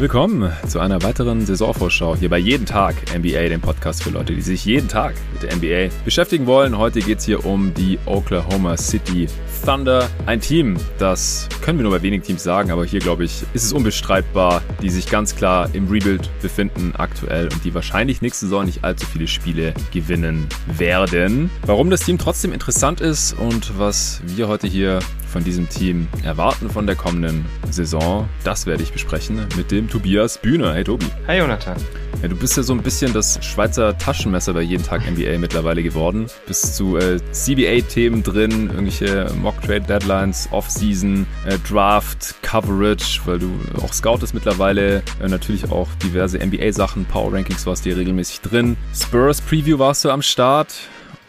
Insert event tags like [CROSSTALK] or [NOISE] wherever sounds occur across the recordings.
Willkommen zu einer weiteren Saisonvorschau hier bei Jeden Tag NBA, dem Podcast für Leute, die sich jeden Tag mit der NBA beschäftigen wollen. Heute geht es hier um die Oklahoma City Thunder. Ein Team, das können wir nur bei wenigen Teams sagen, aber hier glaube ich, ist es unbestreitbar, die sich ganz klar im Rebuild befinden aktuell und die wahrscheinlich nächste Saison nicht allzu viele Spiele gewinnen werden. Warum das Team trotzdem interessant ist und was wir heute hier von diesem Team erwarten von der kommenden Saison, das werde ich besprechen mit dem Tobias Bühne. Hey Tobi. Hi Jonathan. Ja, du bist ja so ein bisschen das Schweizer Taschenmesser bei jeden Tag NBA mittlerweile geworden. Bist zu äh, CBA-Themen drin, irgendwelche Mock-Trade-Deadlines, Off-Season, äh, Draft, Coverage, weil du auch scoutest mittlerweile. Äh, natürlich auch diverse NBA-Sachen, Power-Rankings warst du hier regelmäßig drin. Spurs-Preview warst du am Start.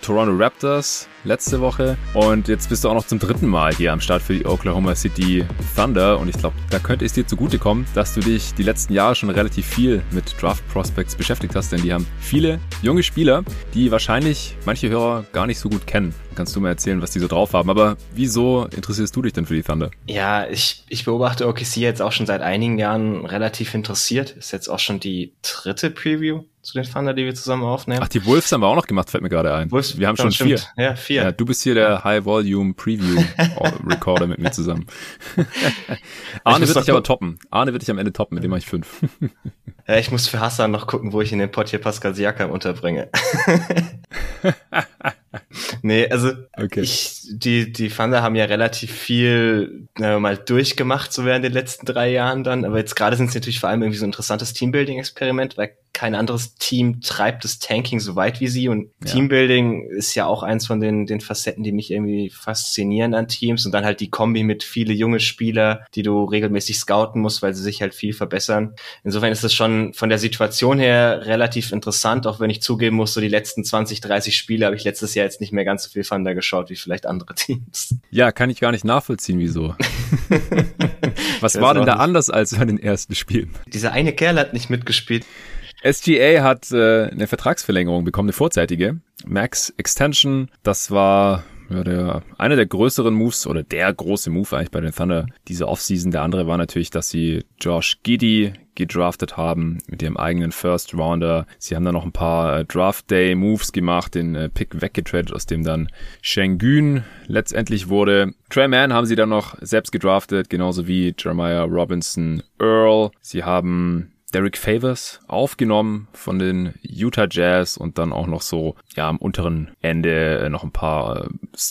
Toronto Raptors letzte Woche. Und jetzt bist du auch noch zum dritten Mal hier am Start für die Oklahoma City Thunder. Und ich glaube, da könnte es dir zugutekommen, dass du dich die letzten Jahre schon relativ viel mit Draft Prospects beschäftigt hast, denn die haben viele junge Spieler, die wahrscheinlich manche Hörer gar nicht so gut kennen. Kannst du mir erzählen, was die so drauf haben. Aber wieso interessierst du dich denn für die Thunder? Ja, ich, ich beobachte OKC jetzt auch schon seit einigen Jahren relativ interessiert. Ist jetzt auch schon die dritte Preview zu den Thunder, die wir zusammen aufnehmen. Ach, die Wolves haben wir auch noch gemacht, fällt mir gerade ein. Wolves, wir haben schon stimmt. vier. Ja, vier. Ja, du bist hier der High Volume Preview [LAUGHS] Recorder mit mir zusammen. [LAUGHS] Arne wird dich aber toppen. Arne wird dich am Ende toppen, mit dem mache ich fünf. [LAUGHS] ja, ich muss für Hassan noch gucken, wo ich in den Pot hier Pascal Siakam unterbringe. nee, also okay. ich, die, die Thunder haben ja relativ viel äh, mal durchgemacht, so während den letzten drei Jahren dann, aber jetzt gerade sind es natürlich vor allem irgendwie so ein interessantes Teambuilding-Experiment, weil kein anderes Team treibt das Tanking so weit wie sie und ja. Teambuilding ist ja auch eins von den, den Facetten, die mich irgendwie faszinieren an Teams und dann halt die Kombi mit viele junge Spieler, die du regelmäßig scouten musst, weil sie sich halt viel verbessern. Insofern ist es schon von der Situation her relativ interessant, auch wenn ich zugeben muss, so die letzten 20, 30 Spiele habe ich letztes Jahr jetzt nicht mehr ganz so viel Thunder geschaut wie vielleicht andere Teams. Ja, kann ich gar nicht nachvollziehen, wieso. [LAUGHS] Was war denn da nicht. anders als bei den ersten Spielen? Dieser eine Kerl hat nicht mitgespielt. SGA hat äh, eine Vertragsverlängerung bekommen, eine vorzeitige. Max Extension, das war ja, der, einer der größeren Moves oder der große Move eigentlich bei den Thunder diese Offseason. Der andere war natürlich, dass sie Josh Giddy gedraftet haben mit ihrem eigenen First Rounder. Sie haben dann noch ein paar äh, Draft Day Moves gemacht, den äh, Pick weggetradet, aus dem dann Shengun letztendlich wurde. Trey Mann haben sie dann noch selbst gedraftet, genauso wie Jeremiah Robinson Earl. Sie haben Derek Favors aufgenommen von den Utah Jazz und dann auch noch so ja am unteren Ende äh, noch ein paar äh,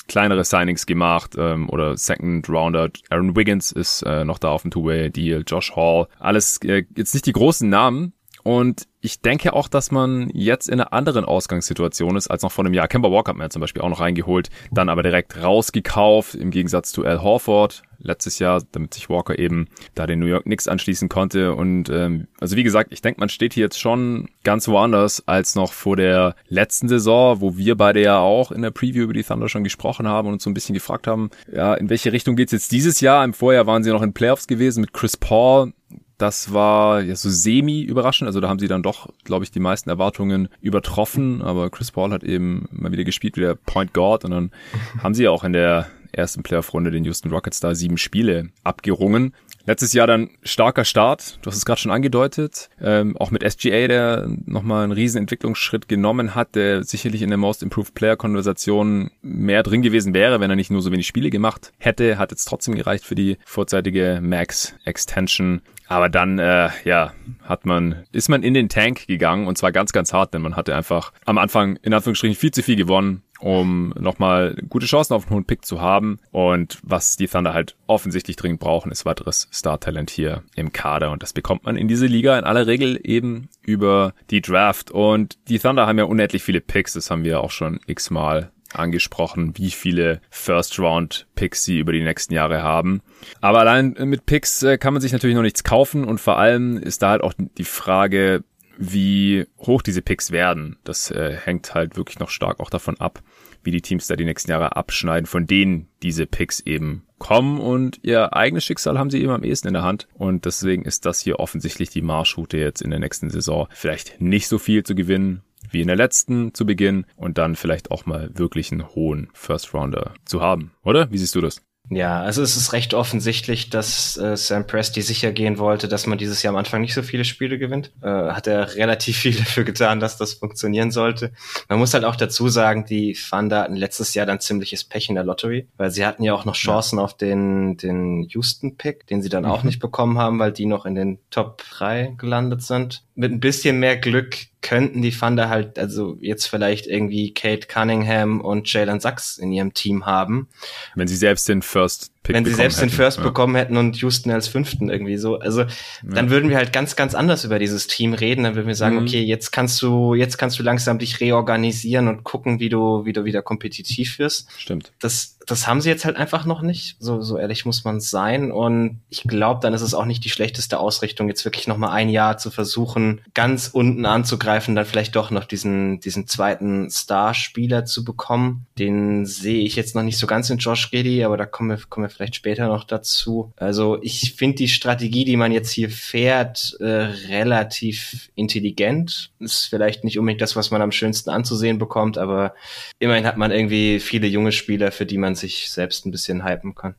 kleinere Signings gemacht ähm, oder Second Rounder. Aaron Wiggins ist äh, noch da auf dem Two-Way-Deal, Josh Hall. Alles äh, jetzt nicht die großen Namen, und ich denke auch, dass man jetzt in einer anderen Ausgangssituation ist als noch vor einem Jahr. Kemba Walker hat man ja zum Beispiel auch noch reingeholt, dann aber direkt rausgekauft, im Gegensatz zu Al Horford letztes Jahr, damit sich Walker eben da den New York Knicks anschließen konnte. Und ähm, also wie gesagt, ich denke, man steht hier jetzt schon ganz woanders als noch vor der letzten Saison, wo wir beide ja auch in der Preview über die Thunder schon gesprochen haben und uns so ein bisschen gefragt haben, ja, in welche Richtung geht's jetzt dieses Jahr? Im Vorjahr waren sie noch in Playoffs gewesen mit Chris Paul das war ja so semi-überraschend. Also da haben sie dann doch, glaube ich, die meisten Erwartungen übertroffen. Aber Chris Paul hat eben mal wieder gespielt wie der Point Guard. Und dann [LAUGHS] haben sie ja auch in der ersten Playoff-Runde den Houston Rockets da sieben Spiele abgerungen. Letztes Jahr dann starker Start, du hast es gerade schon angedeutet, ähm, auch mit SGA, der nochmal einen riesen Entwicklungsschritt genommen hat, der sicherlich in der Most Improved Player Konversation mehr drin gewesen wäre, wenn er nicht nur so wenig Spiele gemacht hätte, hat jetzt trotzdem gereicht für die vorzeitige Max Extension. Aber dann, äh, ja, hat man, ist man in den Tank gegangen und zwar ganz, ganz hart, denn man hatte einfach am Anfang in Anführungsstrichen viel zu viel gewonnen, um nochmal gute Chancen auf einen hohen Pick zu haben. Und was die Thunder halt offensichtlich dringend brauchen, ist weiteres Star-Talent hier im Kader. Und das bekommt man in diese Liga in aller Regel eben über die Draft. Und die Thunder haben ja unendlich viele Picks, das haben wir auch schon x-mal angesprochen, wie viele First-Round-Picks sie über die nächsten Jahre haben. Aber allein mit Picks äh, kann man sich natürlich noch nichts kaufen und vor allem ist da halt auch die Frage, wie hoch diese Picks werden. Das äh, hängt halt wirklich noch stark auch davon ab, wie die Teams da die nächsten Jahre abschneiden, von denen diese Picks eben kommen und ihr eigenes Schicksal haben sie eben am ehesten in der Hand und deswegen ist das hier offensichtlich die Marschroute jetzt in der nächsten Saison. Vielleicht nicht so viel zu gewinnen, wie in der letzten zu Beginn und dann vielleicht auch mal wirklich einen hohen First Rounder zu haben, oder? Wie siehst du das? Ja, also es ist recht offensichtlich, dass äh, Sam Presti sicher gehen wollte, dass man dieses Jahr am Anfang nicht so viele Spiele gewinnt. Äh, hat er relativ viel [LAUGHS] dafür getan, dass das funktionieren sollte. Man muss halt auch dazu sagen, die Thunder hatten letztes Jahr dann ziemliches Pech in der Lottery, weil sie hatten ja auch noch Chancen ja. auf den, den Houston-Pick, den sie dann mhm. auch nicht bekommen haben, weil die noch in den Top 3 gelandet sind. Mit ein bisschen mehr Glück könnten die Thunder halt, also jetzt vielleicht irgendwie Kate Cunningham und Jalen Sachs in ihrem Team haben. Wenn sie selbst den First Pick Wenn sie selbst hätten. den First ja. bekommen hätten und Houston als Fünften irgendwie so. Also, ja. dann würden wir halt ganz, ganz anders über dieses Team reden. Dann würden wir sagen, mhm. okay, jetzt kannst du, jetzt kannst du langsam dich reorganisieren und gucken, wie du, wie du wieder kompetitiv wirst. Stimmt. Das, das haben sie jetzt halt einfach noch nicht. So, so ehrlich muss man sein. Und ich glaube, dann ist es auch nicht die schlechteste Ausrichtung, jetzt wirklich noch mal ein Jahr zu versuchen, ganz unten anzugreifen, dann vielleicht doch noch diesen, diesen zweiten Starspieler zu bekommen. Den sehe ich jetzt noch nicht so ganz in Josh Giddy, aber da kommen wir, kommen wir vielleicht später noch dazu. Also ich finde die Strategie, die man jetzt hier fährt, äh, relativ intelligent. Ist vielleicht nicht unbedingt das, was man am schönsten anzusehen bekommt, aber immerhin hat man irgendwie viele junge Spieler, für die man sich selbst ein bisschen hypen kann.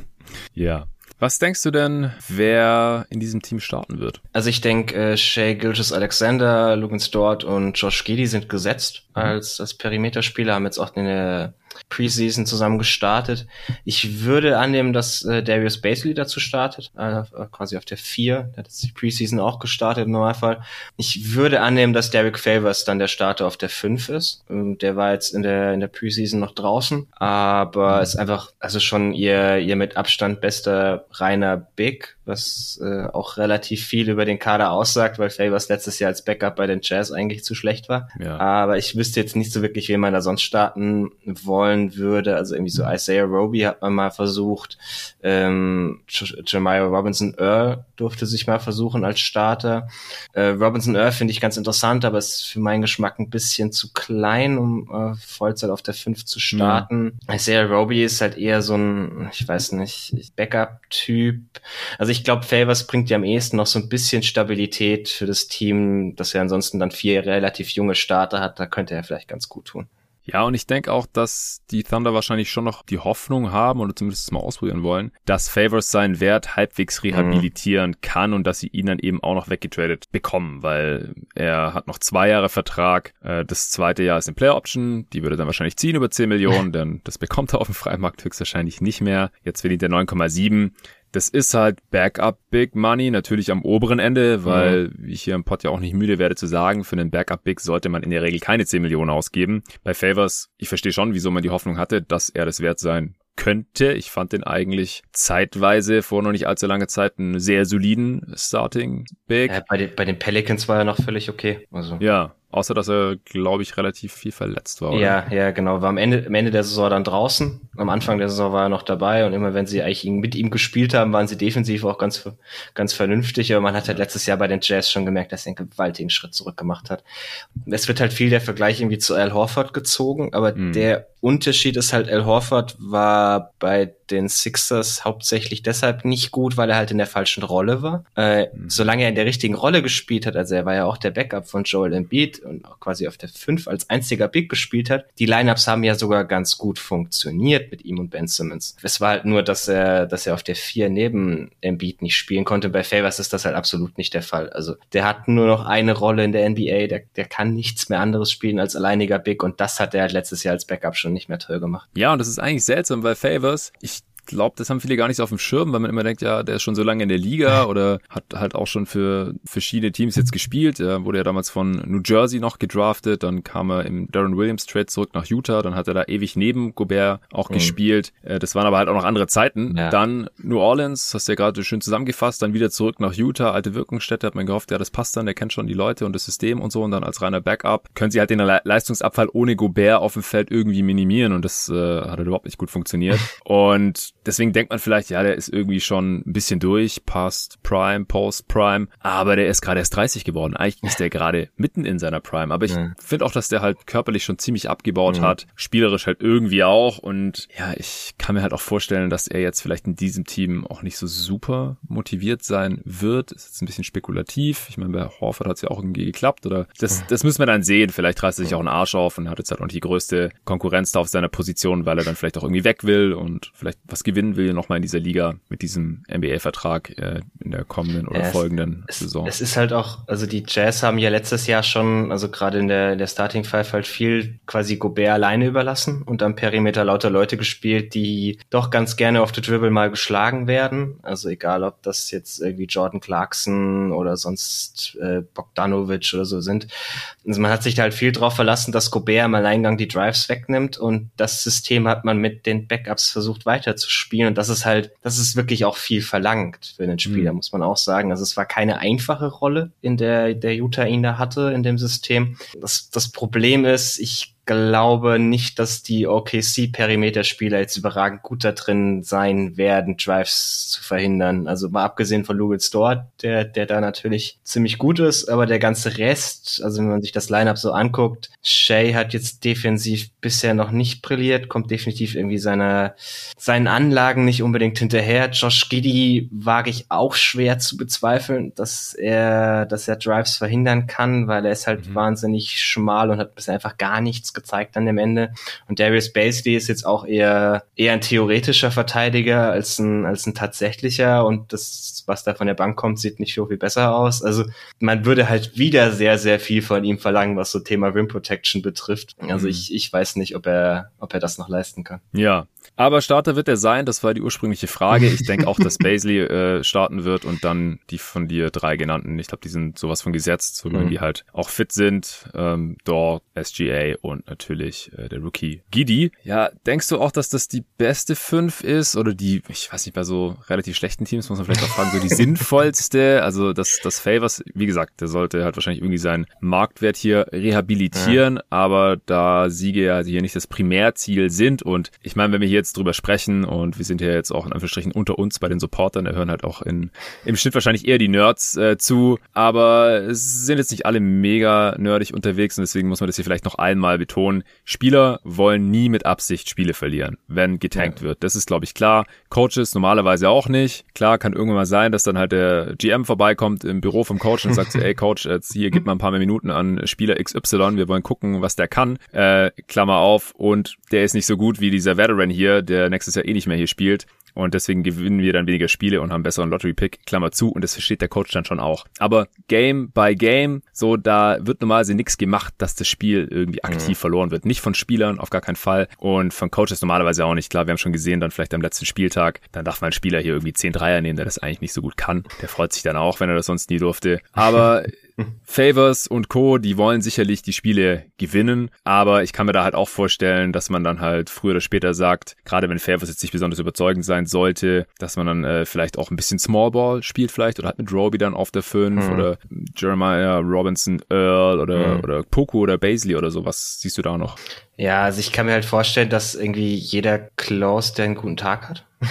[LAUGHS] ja. Was denkst du denn, wer in diesem Team starten wird? Also ich denke, äh, Shay Gilgis Alexander, Logan Stewart und Josh Giddy sind gesetzt mhm. als, als Perimeterspieler, haben jetzt auch eine Preseason zusammen gestartet. Ich würde annehmen, dass äh, Darius Basley dazu startet, äh, quasi auf der 4. Der hat jetzt die Preseason auch gestartet im Normalfall. Ich würde annehmen, dass Derek Favors dann der Starter auf der 5 ist. Ähm, der war jetzt in der, in der Preseason noch draußen, aber mhm. ist einfach, also schon ihr, ihr mit Abstand bester reiner Big was äh, auch relativ viel über den Kader aussagt, weil Favors letztes Jahr als Backup bei den Jazz eigentlich zu schlecht war. Ja. Aber ich wüsste jetzt nicht so wirklich, wen man da sonst starten wollen würde. Also irgendwie so Isaiah Roby hat man mal versucht. Ähm, Jeremiah Robinson Earl durfte sich mal versuchen als Starter. Äh, Robinson Earl finde ich ganz interessant, aber ist für meinen Geschmack ein bisschen zu klein, um äh, Vollzeit auf der 5 zu starten. Ja. Isaiah Roby ist halt eher so ein, ich weiß nicht, Backup-Typ. Also ich glaube, Favors bringt ja am ehesten noch so ein bisschen Stabilität für das Team, das ja ansonsten dann vier relativ junge Starter hat. Da könnte er vielleicht ganz gut tun. Ja, und ich denke auch, dass die Thunder wahrscheinlich schon noch die Hoffnung haben oder zumindest mal ausprobieren wollen, dass Favors seinen Wert halbwegs rehabilitieren mhm. kann und dass sie ihn dann eben auch noch weggetradet bekommen, weil er hat noch zwei Jahre Vertrag. Äh, das zweite Jahr ist eine Player Option, die würde dann wahrscheinlich ziehen über 10 Millionen, [LAUGHS] denn das bekommt er auf dem Freimarkt höchstwahrscheinlich nicht mehr. Jetzt verdient er 9,7. Das ist halt Backup Big Money, natürlich am oberen Ende, weil, mhm. ich hier im Pod ja auch nicht müde werde zu sagen, für einen Backup Big sollte man in der Regel keine 10 Millionen ausgeben. Bei Favors, ich verstehe schon, wieso man die Hoffnung hatte, dass er das wert sein könnte. Ich fand den eigentlich zeitweise vor noch nicht allzu langer Zeit einen sehr soliden Starting Big. Ja, bei, den, bei den Pelicans war er noch völlig okay. Also. Ja, Außer dass er, glaube ich, relativ viel verletzt war. Oder? Ja, ja, genau. War am Ende, am Ende der Saison dann draußen. Am Anfang der Saison war er noch dabei und immer wenn sie eigentlich mit ihm gespielt haben, waren sie defensiv auch ganz, ganz vernünftig. Aber man hat halt letztes Jahr bei den Jazz schon gemerkt, dass er einen gewaltigen Schritt zurück gemacht hat. Es wird halt viel der Vergleich irgendwie zu Al Horford gezogen, aber mhm. der Unterschied ist halt, Al Horford war bei den Sixers hauptsächlich deshalb nicht gut, weil er halt in der falschen Rolle war. Äh, mhm. Solange er in der richtigen Rolle gespielt hat, also er war ja auch der Backup von Joel Embiid und auch quasi auf der 5 als einziger Big gespielt hat. Die Lineups haben ja sogar ganz gut funktioniert mit ihm und Ben Simmons. Es war halt nur, dass er, dass er auf der 4 neben Embiid nicht spielen konnte. Bei Favors ist das halt absolut nicht der Fall. Also der hat nur noch eine Rolle in der NBA, der, der kann nichts mehr anderes spielen als alleiniger Big und das hat er halt letztes Jahr als Backup schon nicht mehr toll gemacht. Ja, und das ist eigentlich seltsam, weil Favors, ich glaube, das haben viele gar nicht so auf dem Schirm, weil man immer denkt, ja, der ist schon so lange in der Liga [LAUGHS] oder hat halt auch schon für verschiedene Teams jetzt gespielt. Er wurde ja damals von New Jersey noch gedraftet, dann kam er im Darren Williams Trade zurück nach Utah, dann hat er da ewig neben Gobert auch mhm. gespielt. Äh, das waren aber halt auch noch andere Zeiten. Ja. Dann New Orleans, hast du ja gerade schön zusammengefasst, dann wieder zurück nach Utah, alte Wirkungsstätte, hat man gehofft, ja, das passt dann, der kennt schon die Leute und das System und so und dann als reiner Backup können sie halt den Le Leistungsabfall ohne Gobert auf dem Feld irgendwie minimieren und das äh, hat halt überhaupt nicht gut funktioniert. [LAUGHS] Und deswegen denkt man vielleicht, ja, der ist irgendwie schon ein bisschen durch, Past Prime, Post Prime, aber der ist gerade erst 30 geworden. Eigentlich ist der [LAUGHS] gerade mitten in seiner Prime. Aber ich ja. finde auch, dass der halt körperlich schon ziemlich abgebaut ja. hat, spielerisch halt irgendwie auch. Und ja, ich kann mir halt auch vorstellen, dass er jetzt vielleicht in diesem Team auch nicht so super motiviert sein wird. Ist jetzt ein bisschen spekulativ. Ich meine, bei Horford hat es ja auch irgendwie geklappt. Oder das, das müssen wir dann sehen. Vielleicht reißt er sich auch einen Arsch auf und hat jetzt halt auch nicht die größte Konkurrenz da auf seiner Position, weil er dann vielleicht auch irgendwie weg will und vielleicht was gewinnt gewinnen will, nochmal in dieser Liga mit diesem NBA-Vertrag äh, in der kommenden oder ja, folgenden es, Saison. Es ist halt auch, also die Jazz haben ja letztes Jahr schon, also gerade in der, der Starting Five halt viel quasi Gobert alleine überlassen und am Perimeter lauter Leute gespielt, die doch ganz gerne auf the Dribble mal geschlagen werden. Also egal, ob das jetzt irgendwie Jordan Clarkson oder sonst äh, Bogdanovic oder so sind. Also man hat sich da halt viel drauf verlassen, dass Gobert im Alleingang die Drives wegnimmt und das System hat man mit den Backups versucht weiterzuspielen und das ist halt, das ist wirklich auch viel verlangt für den Spieler, mhm. muss man auch sagen. Also es war keine einfache Rolle, in der der Utah ihn da hatte in dem System. Das, das Problem ist, ich glaube nicht, dass die OKC-Perimeter-Spieler jetzt überragend gut da drin sein werden, Drives zu verhindern. Also mal abgesehen von Lugel Store, der, der da natürlich ziemlich gut ist, aber der ganze Rest, also wenn man sich das Lineup so anguckt, Shay hat jetzt defensiv bisher noch nicht brilliert, kommt definitiv irgendwie seiner, seinen Anlagen nicht unbedingt hinterher. Josh Giddy wage ich auch schwer zu bezweifeln, dass er, dass er Drives verhindern kann, weil er ist halt mhm. wahnsinnig schmal und hat bisher einfach gar nichts gezeigt an dem Ende. Und Darius Basley ist jetzt auch eher, eher ein theoretischer Verteidiger als ein, als ein tatsächlicher und das, was da von der Bank kommt, sieht nicht so viel besser aus. Also man würde halt wieder sehr, sehr viel von ihm verlangen, was so Thema Rim Protection betrifft. Also mhm. ich, ich weiß nicht, ob er, ob er das noch leisten kann. Ja, aber Starter wird er sein, das war die ursprüngliche Frage. Ich denke auch, dass [LAUGHS] Basley äh, starten wird und dann die von dir drei genannten. Ich glaube, die sind sowas von gesetzt, so mhm. die halt auch fit sind. Ähm, Dort, SGA und natürlich äh, der Rookie Gidi. Ja, denkst du auch, dass das die beste fünf ist oder die, ich weiß nicht, bei so relativ schlechten Teams muss man vielleicht auch fragen, so die sinnvollste? Also das, das Favors, wie gesagt, der sollte halt wahrscheinlich irgendwie seinen Marktwert hier rehabilitieren, ja. aber da Siege ja hier nicht das Primärziel sind und ich meine, wenn wir hier jetzt drüber sprechen und wir sind ja jetzt auch in Anführungsstrichen unter uns bei den Supportern, da hören halt auch in, im Schnitt wahrscheinlich eher die Nerds äh, zu, aber es sind jetzt nicht alle mega nerdig unterwegs und deswegen muss man das hier vielleicht noch einmal betonen. Spieler wollen nie mit Absicht Spiele verlieren, wenn getankt ja. wird. Das ist, glaube ich, klar. Coaches normalerweise auch nicht. Klar, kann irgendwann mal sein, dass dann halt der GM vorbeikommt im Büro vom Coach und sagt ey Coach, jetzt hier gib mal ein paar mehr Minuten an Spieler XY, wir wollen gucken, was der kann. Äh, Klammer auf, und der ist nicht so gut wie dieser Veteran hier, der nächstes Jahr eh nicht mehr hier spielt. Und deswegen gewinnen wir dann weniger Spiele und haben besseren Lottery-Pick, Klammer zu. Und das versteht der Coach dann schon auch. Aber Game by Game, so da wird normalerweise nichts gemacht, dass das Spiel irgendwie aktiv mhm. verloren wird. Nicht von Spielern, auf gar keinen Fall. Und von Coaches normalerweise auch nicht. Klar, wir haben schon gesehen, dann vielleicht am letzten Spieltag, dann darf man ein Spieler hier irgendwie 10 Dreier nehmen, der das eigentlich nicht so gut kann. Der freut sich dann auch, wenn er das sonst nie durfte. Aber [LAUGHS] Favors und Co., die wollen sicherlich die Spiele gewinnen, aber ich kann mir da halt auch vorstellen, dass man dann halt früher oder später sagt, gerade wenn Favors jetzt nicht besonders überzeugend sein sollte, dass man dann äh, vielleicht auch ein bisschen Smallball spielt vielleicht oder hat mit Roby dann auf der 5 mhm. oder Jeremiah Robinson Earl oder, mhm. oder Poku oder Baisley oder so. Was siehst du da noch? Ja, also ich kann mir halt vorstellen, dass irgendwie jeder Close, der einen guten Tag hat. [LAUGHS]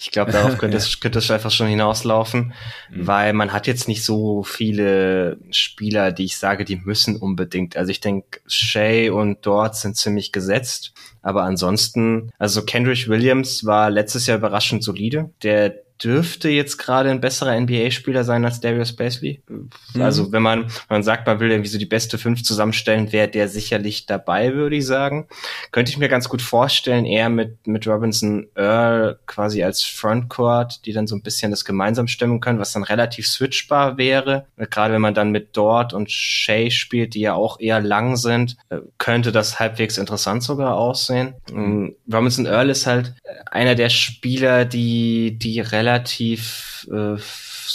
ich glaube, darauf könnte, [LAUGHS] es, könnte es einfach schon hinauslaufen, mhm. weil man hat jetzt nicht so viele Spieler, die ich sage, die müssen unbedingt. Also ich denke, Shay und Dort sind ziemlich gesetzt. Aber ansonsten, also Kendrick Williams war letztes Jahr überraschend solide. Der dürfte jetzt gerade ein besserer NBA-Spieler sein als Darius Basley. Mhm. Also wenn man, man sagt, man will irgendwie so die beste fünf zusammenstellen, wäre der sicherlich dabei, würde ich sagen. Könnte ich mir ganz gut vorstellen, eher mit, mit Robinson Earl quasi als Frontcourt, die dann so ein bisschen das gemeinsam stimmen können, was dann relativ switchbar wäre. Gerade wenn man dann mit Dort und Shay spielt, die ja auch eher lang sind, äh, könnte das halbwegs interessant sogar aussehen. Mhm. Robinson Earl ist halt einer der Spieler, die, die relativ relativ äh,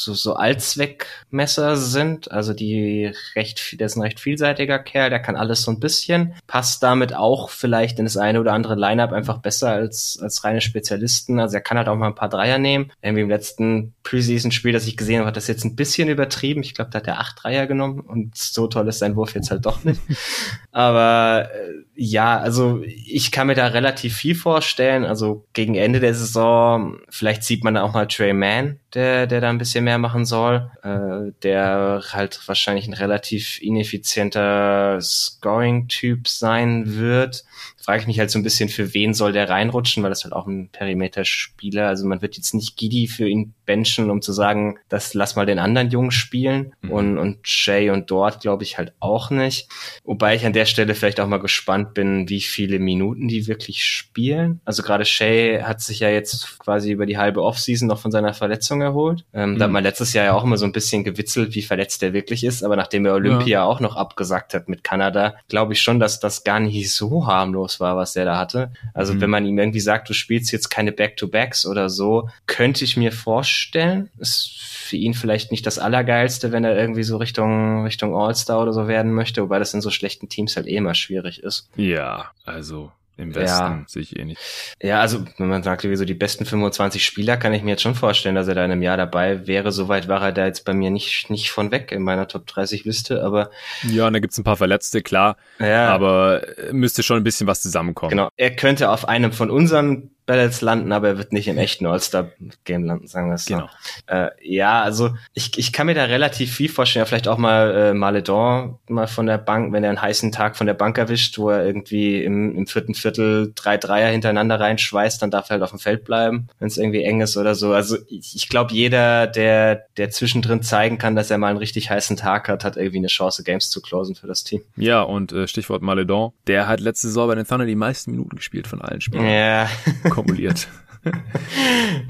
so, so Allzweckmesser sind, also die recht, der ist ein recht vielseitiger Kerl, der kann alles so ein bisschen, passt damit auch vielleicht in das eine oder andere Lineup einfach besser als, als reine Spezialisten. Also er kann halt auch mal ein paar Dreier nehmen. Irgendwie im letzten Preseason-Spiel, das ich gesehen habe, hat das jetzt ein bisschen übertrieben. Ich glaube, da hat er acht Dreier genommen und so toll ist sein Wurf jetzt halt doch nicht. [LAUGHS] Aber äh, ja, also ich kann mir da relativ viel vorstellen. Also gegen Ende der Saison, vielleicht sieht man auch mal Trey Mann, der, der da ein bisschen mehr machen soll, äh, der halt wahrscheinlich ein relativ ineffizienter Scoring-Typ sein wird. Frage ich mich halt so ein bisschen, für wen soll der reinrutschen, weil das halt auch ein Perimeter-Spieler, also man wird jetzt nicht Giddy für ihn benchen, um zu sagen, das lass mal den anderen Jungen spielen mhm. und, und Shay und Dort glaube ich halt auch nicht. Wobei ich an der Stelle vielleicht auch mal gespannt bin, wie viele Minuten die wirklich spielen. Also gerade Shay hat sich ja jetzt quasi über die halbe Offseason noch von seiner Verletzung erholt. Ähm, mhm. Da hat man letztes Jahr ja auch immer so ein bisschen gewitzelt, wie verletzt er wirklich ist, aber nachdem er Olympia ja. auch noch abgesagt hat mit Kanada, glaube ich schon, dass das gar nicht so harmlos war, was er da hatte. Also mhm. wenn man ihm irgendwie sagt, du spielst jetzt keine Back-to-Backs oder so, könnte ich mir vorstellen, ist für ihn vielleicht nicht das Allergeilste, wenn er irgendwie so Richtung, Richtung All-Star oder so werden möchte, wobei das in so schlechten Teams halt eh immer schwierig ist. Ja, also im Westen ja. sehe ich eh nicht. Ja, also wenn man sagt, wie so die besten 25 Spieler, kann ich mir jetzt schon vorstellen, dass er da in einem Jahr dabei wäre. Soweit war er da jetzt bei mir nicht, nicht von weg in meiner Top 30 Liste, aber. Ja, und da gibt's ein paar Verletzte, klar. Ja. Aber müsste schon ein bisschen was zusammenkommen. Genau. Er könnte auf einem von unseren Battles landen, aber er wird nicht im echten All-Star-Game landen, sagen wir es so. Genau. Äh, ja, also ich, ich kann mir da relativ viel vorstellen. Ja, vielleicht auch mal äh, Maledon mal von der Bank, wenn er einen heißen Tag von der Bank erwischt, wo er irgendwie im, im vierten Viertel drei Dreier hintereinander reinschweißt, dann darf er halt auf dem Feld bleiben, wenn es irgendwie eng ist oder so. Also ich, ich glaube, jeder, der, der zwischendrin zeigen kann, dass er mal einen richtig heißen Tag hat, hat irgendwie eine Chance, Games zu closen für das Team. Ja, und äh, Stichwort Maledon, der hat letzte Saison bei den Thunder die meisten Minuten gespielt von allen Spielern. Ja. Kumuliert. [LAUGHS]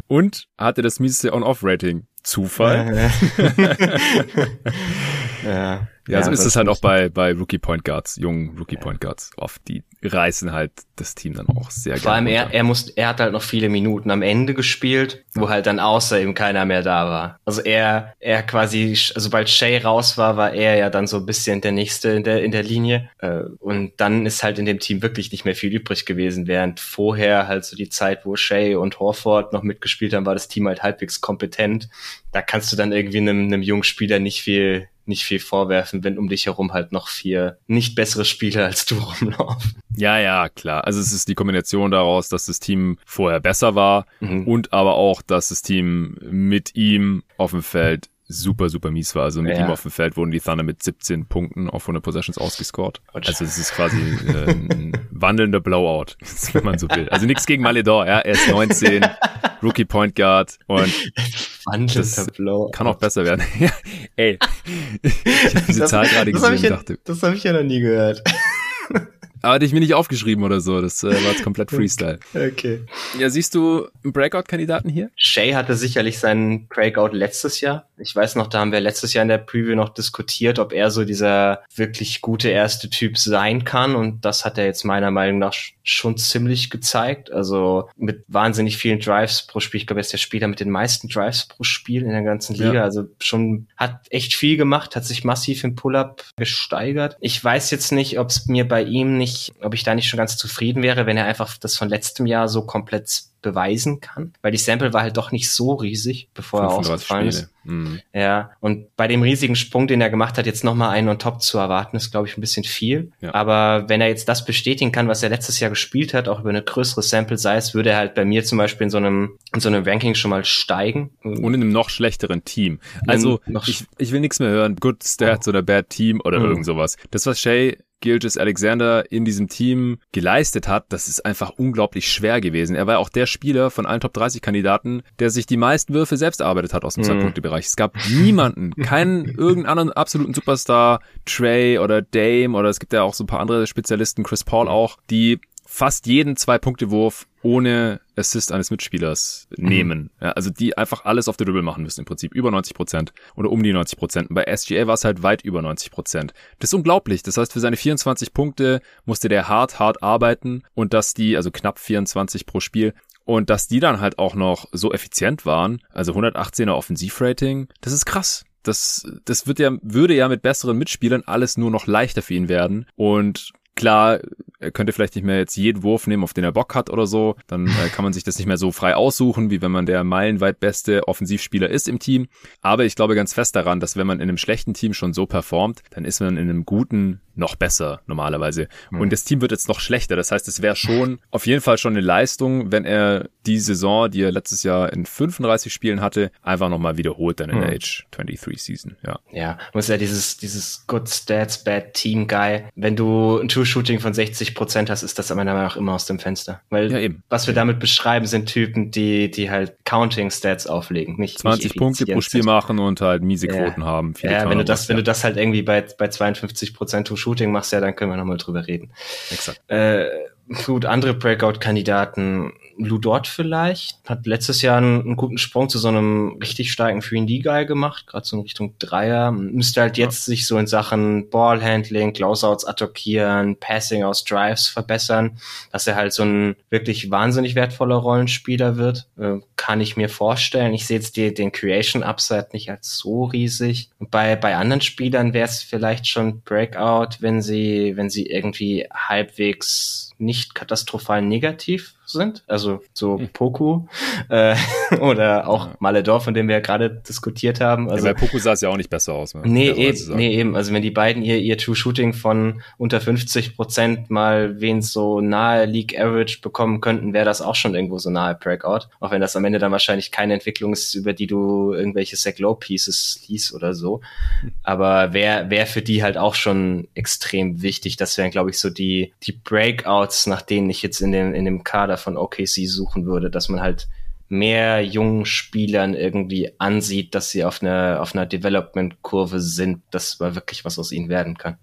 Und hatte das mieseste On-Off-Rating. Zufall. ja. [LAUGHS] Ja, ja so ist es halt auch bei, bei Rookie Point Guards, jungen Rookie Point Guards. Oft, die reißen halt das Team dann auch sehr Vor allem er, er muss, er hat halt noch viele Minuten am Ende gespielt, wo halt dann außer ihm keiner mehr da war. Also er, er quasi, also sobald Shay raus war, war er ja dann so ein bisschen der Nächste in der, in der Linie. Äh, und dann ist halt in dem Team wirklich nicht mehr viel übrig gewesen, während vorher halt so die Zeit, wo Shay und Horford noch mitgespielt haben, war das Team halt halbwegs kompetent. Da kannst du dann irgendwie einem, einem jungen Spieler nicht viel, nicht viel vorwerfen, wenn um dich herum halt noch vier nicht bessere Spieler als du [LAUGHS] rumlaufen. Ja, ja, klar. Also es ist die Kombination daraus, dass das Team vorher besser war mhm. und aber auch, dass das Team mit ihm auf dem Feld super, super mies war. Also mit ja. ihm auf dem Feld wurden die Thunder mit 17 Punkten auf 100 Possessions ausgescored. Also es ist quasi äh, ein wandelnder Blowout, [LAUGHS] wenn man so will. Also nichts gegen Maledor, ja, er ist 19, [LAUGHS] Rookie Point Guard und das Blowout. kann auch besser werden. [LAUGHS] Ey, ich habe diese das, Zahl gerade gesehen und dachte. Das habe ich ja noch nie gehört. Aber hatte ich mir nicht aufgeschrieben oder so. Das äh, war jetzt komplett Freestyle. Okay. Ja, siehst du einen Breakout-Kandidaten hier? Shay hatte sicherlich seinen Breakout letztes Jahr. Ich weiß noch, da haben wir letztes Jahr in der Preview noch diskutiert, ob er so dieser wirklich gute erste Typ sein kann. Und das hat er jetzt meiner Meinung nach schon ziemlich gezeigt. Also mit wahnsinnig vielen Drives pro Spiel. Ich glaube, er ist der Spieler mit den meisten Drives pro Spiel in der ganzen Liga. Ja. Also schon hat echt viel gemacht, hat sich massiv im Pull-up gesteigert. Ich weiß jetzt nicht, ob es mir bei ihm nicht ob ich da nicht schon ganz zufrieden wäre, wenn er einfach das von letztem Jahr so komplett beweisen kann, weil die Sample war halt doch nicht so riesig, bevor er ausgefallen ist. Mhm. Ja, und bei dem riesigen Sprung, den er gemacht hat, jetzt nochmal einen on top zu erwarten, ist, glaube ich, ein bisschen viel. Ja. Aber wenn er jetzt das bestätigen kann, was er letztes Jahr gespielt hat, auch über eine größere Sample Size, würde er halt bei mir zum Beispiel in so einem, in so einem Ranking schon mal steigen. Und in einem noch schlechteren Team. Also, ich, ich will nichts mehr hören, Good Stats oh. oder Bad Team oder mhm. irgend sowas. Das, was Shay Gilgis Alexander in diesem Team geleistet hat, das ist einfach unglaublich schwer gewesen. Er war auch der Spieler von allen Top 30 Kandidaten, der sich die meisten Würfe selbst erarbeitet hat aus dem mhm. Zwei-Punkte-Bereich. Es gab niemanden, [LAUGHS] keinen irgendeinen anderen absoluten Superstar, Trey oder Dame oder es gibt ja auch so ein paar andere Spezialisten, Chris Paul auch, die fast jeden Zwei-Punkte-Wurf ohne Assist eines Mitspielers mhm. nehmen. Ja, also die einfach alles auf der Dribble machen müssen im Prinzip. Über 90 Prozent oder um die 90 Prozent. Bei SGA war es halt weit über 90 Prozent. Das ist unglaublich. Das heißt, für seine 24 Punkte musste der hart, hart arbeiten und dass die, also knapp 24 pro Spiel, und dass die dann halt auch noch so effizient waren, also 118er Offensivrating, das ist krass. Das, das wird ja, würde ja mit besseren Mitspielern alles nur noch leichter für ihn werden. Und Klar, er könnte vielleicht nicht mehr jetzt jeden Wurf nehmen, auf den er Bock hat oder so. Dann äh, kann man sich das nicht mehr so frei aussuchen, wie wenn man der meilenweit beste Offensivspieler ist im Team. Aber ich glaube ganz fest daran, dass wenn man in einem schlechten Team schon so performt, dann ist man in einem guten noch besser normalerweise. Mhm. Und das Team wird jetzt noch schlechter. Das heißt, es wäre schon [LAUGHS] auf jeden Fall schon eine Leistung, wenn er die Saison, die er letztes Jahr in 35 Spielen hatte, einfach nochmal wiederholt dann in mhm. der Age 23 Season. Ja. Ja, muss ja dieses, dieses Good Stats, Bad Team Guy. Wenn du ein True Shooting von 60 Prozent hast, ist das am Ende auch immer aus dem Fenster. Weil ja, was wir damit beschreiben, sind Typen, die, die halt Counting Stats auflegen. Nicht, 20 nicht Punkte pro Spiel machen und halt miese Quoten ja. haben. ja, wenn du das, wenn du das halt irgendwie bei, bei 52 Prozent True Shooting machst, ja, dann können wir nochmal drüber reden. Exakt. Äh, gut, andere Breakout-Kandidaten Lou Dort vielleicht, hat letztes Jahr einen, einen, guten Sprung zu so einem richtig starken 3D-Guy gemacht, gerade so in Richtung Dreier. Müsste halt jetzt ja. sich so in Sachen Ballhandling, Closeouts attackieren, Passing aus Drives verbessern, dass er halt so ein wirklich wahnsinnig wertvoller Rollenspieler wird. Äh, kann ich mir vorstellen. Ich sehe jetzt die, den Creation Upside nicht als so riesig. Und bei, bei anderen Spielern wäre es vielleicht schon Breakout, wenn sie, wenn sie irgendwie halbwegs nicht katastrophal negativ sind, also so hm. Poku äh, [LAUGHS] oder auch ja. Maledor, von dem wir ja gerade diskutiert haben. Also, ja, bei Poku sah es ja auch nicht besser aus. Ne? Nee, eben, nee, eben. Also wenn die beiden ihr, ihr True Shooting von unter 50 Prozent mal wen so nahe League Average bekommen könnten, wäre das auch schon irgendwo so nahe Breakout. Auch wenn das am Ende dann wahrscheinlich keine Entwicklung ist, über die du irgendwelche Sack Low Pieces liest oder so. Aber wäre wär für die halt auch schon extrem wichtig. Das wären, glaube ich, so die, die Breakouts, nach denen ich jetzt in dem, in dem Kader von OKC suchen würde, dass man halt mehr jungen Spielern irgendwie ansieht, dass sie auf einer, auf einer Development-Kurve sind, dass mal wirklich was aus ihnen werden kann.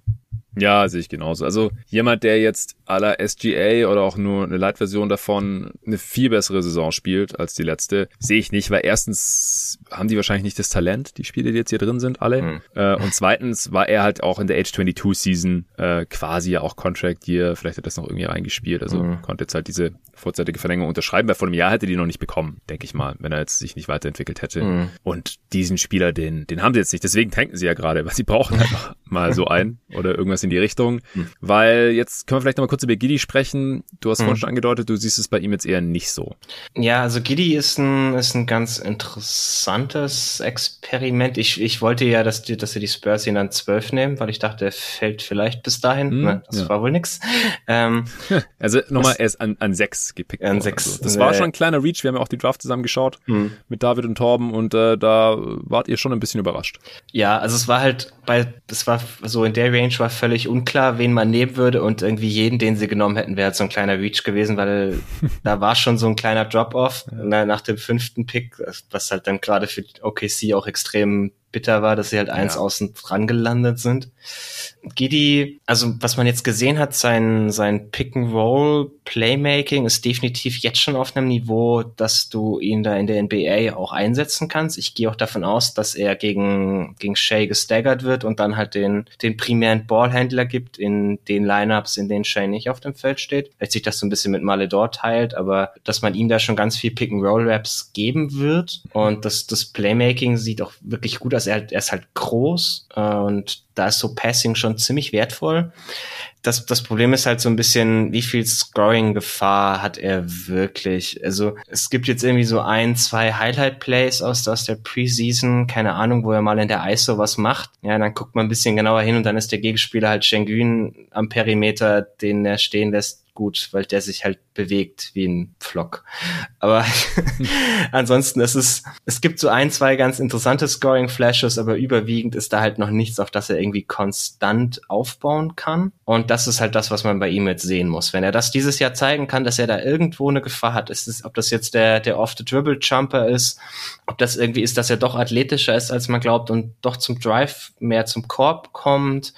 Ja, sehe ich genauso. Also jemand, der jetzt aller SGA oder auch nur eine Light-Version davon eine viel bessere Saison spielt als die letzte, sehe ich nicht, weil erstens haben die wahrscheinlich nicht das Talent, die Spiele, die jetzt hier drin sind, alle. Mhm. Äh, und zweitens war er halt auch in der Age 22 Season äh, quasi ja auch Contract Year. Vielleicht hat das noch irgendwie reingespielt. Also mhm. konnte jetzt halt diese vorzeitige Verlängerung unterschreiben, weil vor einem Jahr hätte die noch nicht bekommen, denke ich mal, wenn er jetzt sich nicht weiterentwickelt hätte. Mhm. Und diesen Spieler, den, den haben sie jetzt nicht. Deswegen tanken sie ja gerade, weil sie brauchen halt mal so einen [LAUGHS] oder irgendwas in die Richtung. Mhm. Weil jetzt können wir vielleicht nochmal kurz über Giddy sprechen. Du hast mhm. vorhin schon angedeutet, du siehst es bei ihm jetzt eher nicht so. Ja, also Giddy ist ein, ist ein ganz interessantes Experiment. Ich, ich wollte ja, dass, die, dass sie die Spurs ihn an 12 nehmen, weil ich dachte, er fällt vielleicht bis dahin. Mhm, ne, das ja. war wohl nix. Ähm, [LAUGHS] also nochmal, er ist an, an 6 gepickt An sechs. Also. Das war schon ein kleiner Reach. Wir haben ja auch die Draft zusammen geschaut mhm. mit David und Torben und äh, da wart ihr schon ein bisschen überrascht. Ja, also es war halt bei, es war so in der Range war völlig unklar, wen man nehmen würde und irgendwie jeden, den sie genommen hätten, wäre halt so ein kleiner Reach gewesen, weil [LAUGHS] da war schon so ein kleiner Drop-off nach dem fünften Pick, was halt dann gerade für OKC auch extrem bitter war, dass sie halt eins ja. außen dran gelandet sind. Giddy, also was man jetzt gesehen hat, sein, sein Pick-and-Roll Playmaking ist definitiv jetzt schon auf einem Niveau, dass du ihn da in der NBA auch einsetzen kannst. Ich gehe auch davon aus, dass er gegen, gegen Shay gestaggert wird und dann halt den, den primären Ballhändler gibt in den Lineups, in denen Shay nicht auf dem Feld steht. Vielleicht sich das so ein bisschen mit Maledor teilt, aber dass man ihm da schon ganz viel Pick-and-Roll-Raps geben wird und das, das Playmaking sieht auch wirklich gut aus. Er, er ist halt groß äh, und da ist so Passing schon ziemlich wertvoll. Das, das Problem ist halt so ein bisschen, wie viel Scoring-Gefahr hat er wirklich? Also es gibt jetzt irgendwie so ein, zwei Highlight-Plays aus, aus der Preseason, keine Ahnung, wo er mal in der ISO was macht. Ja, dann guckt man ein bisschen genauer hin und dann ist der Gegenspieler halt Schengen am Perimeter, den er stehen lässt, gut, weil der sich halt bewegt wie ein Pflock. Aber [LAUGHS] ansonsten ist es, es gibt so ein, zwei ganz interessante Scoring Flashes, aber überwiegend ist da halt noch nichts, auf das er irgendwie konstant aufbauen kann. Und das ist halt das, was man bei ihm jetzt sehen muss. Wenn er das dieses Jahr zeigen kann, dass er da irgendwo eine Gefahr hat, ist es, ob das jetzt der, der Off-the-Dribble-Jumper ist, ob das irgendwie ist, dass er doch athletischer ist, als man glaubt und doch zum Drive mehr zum Korb kommt,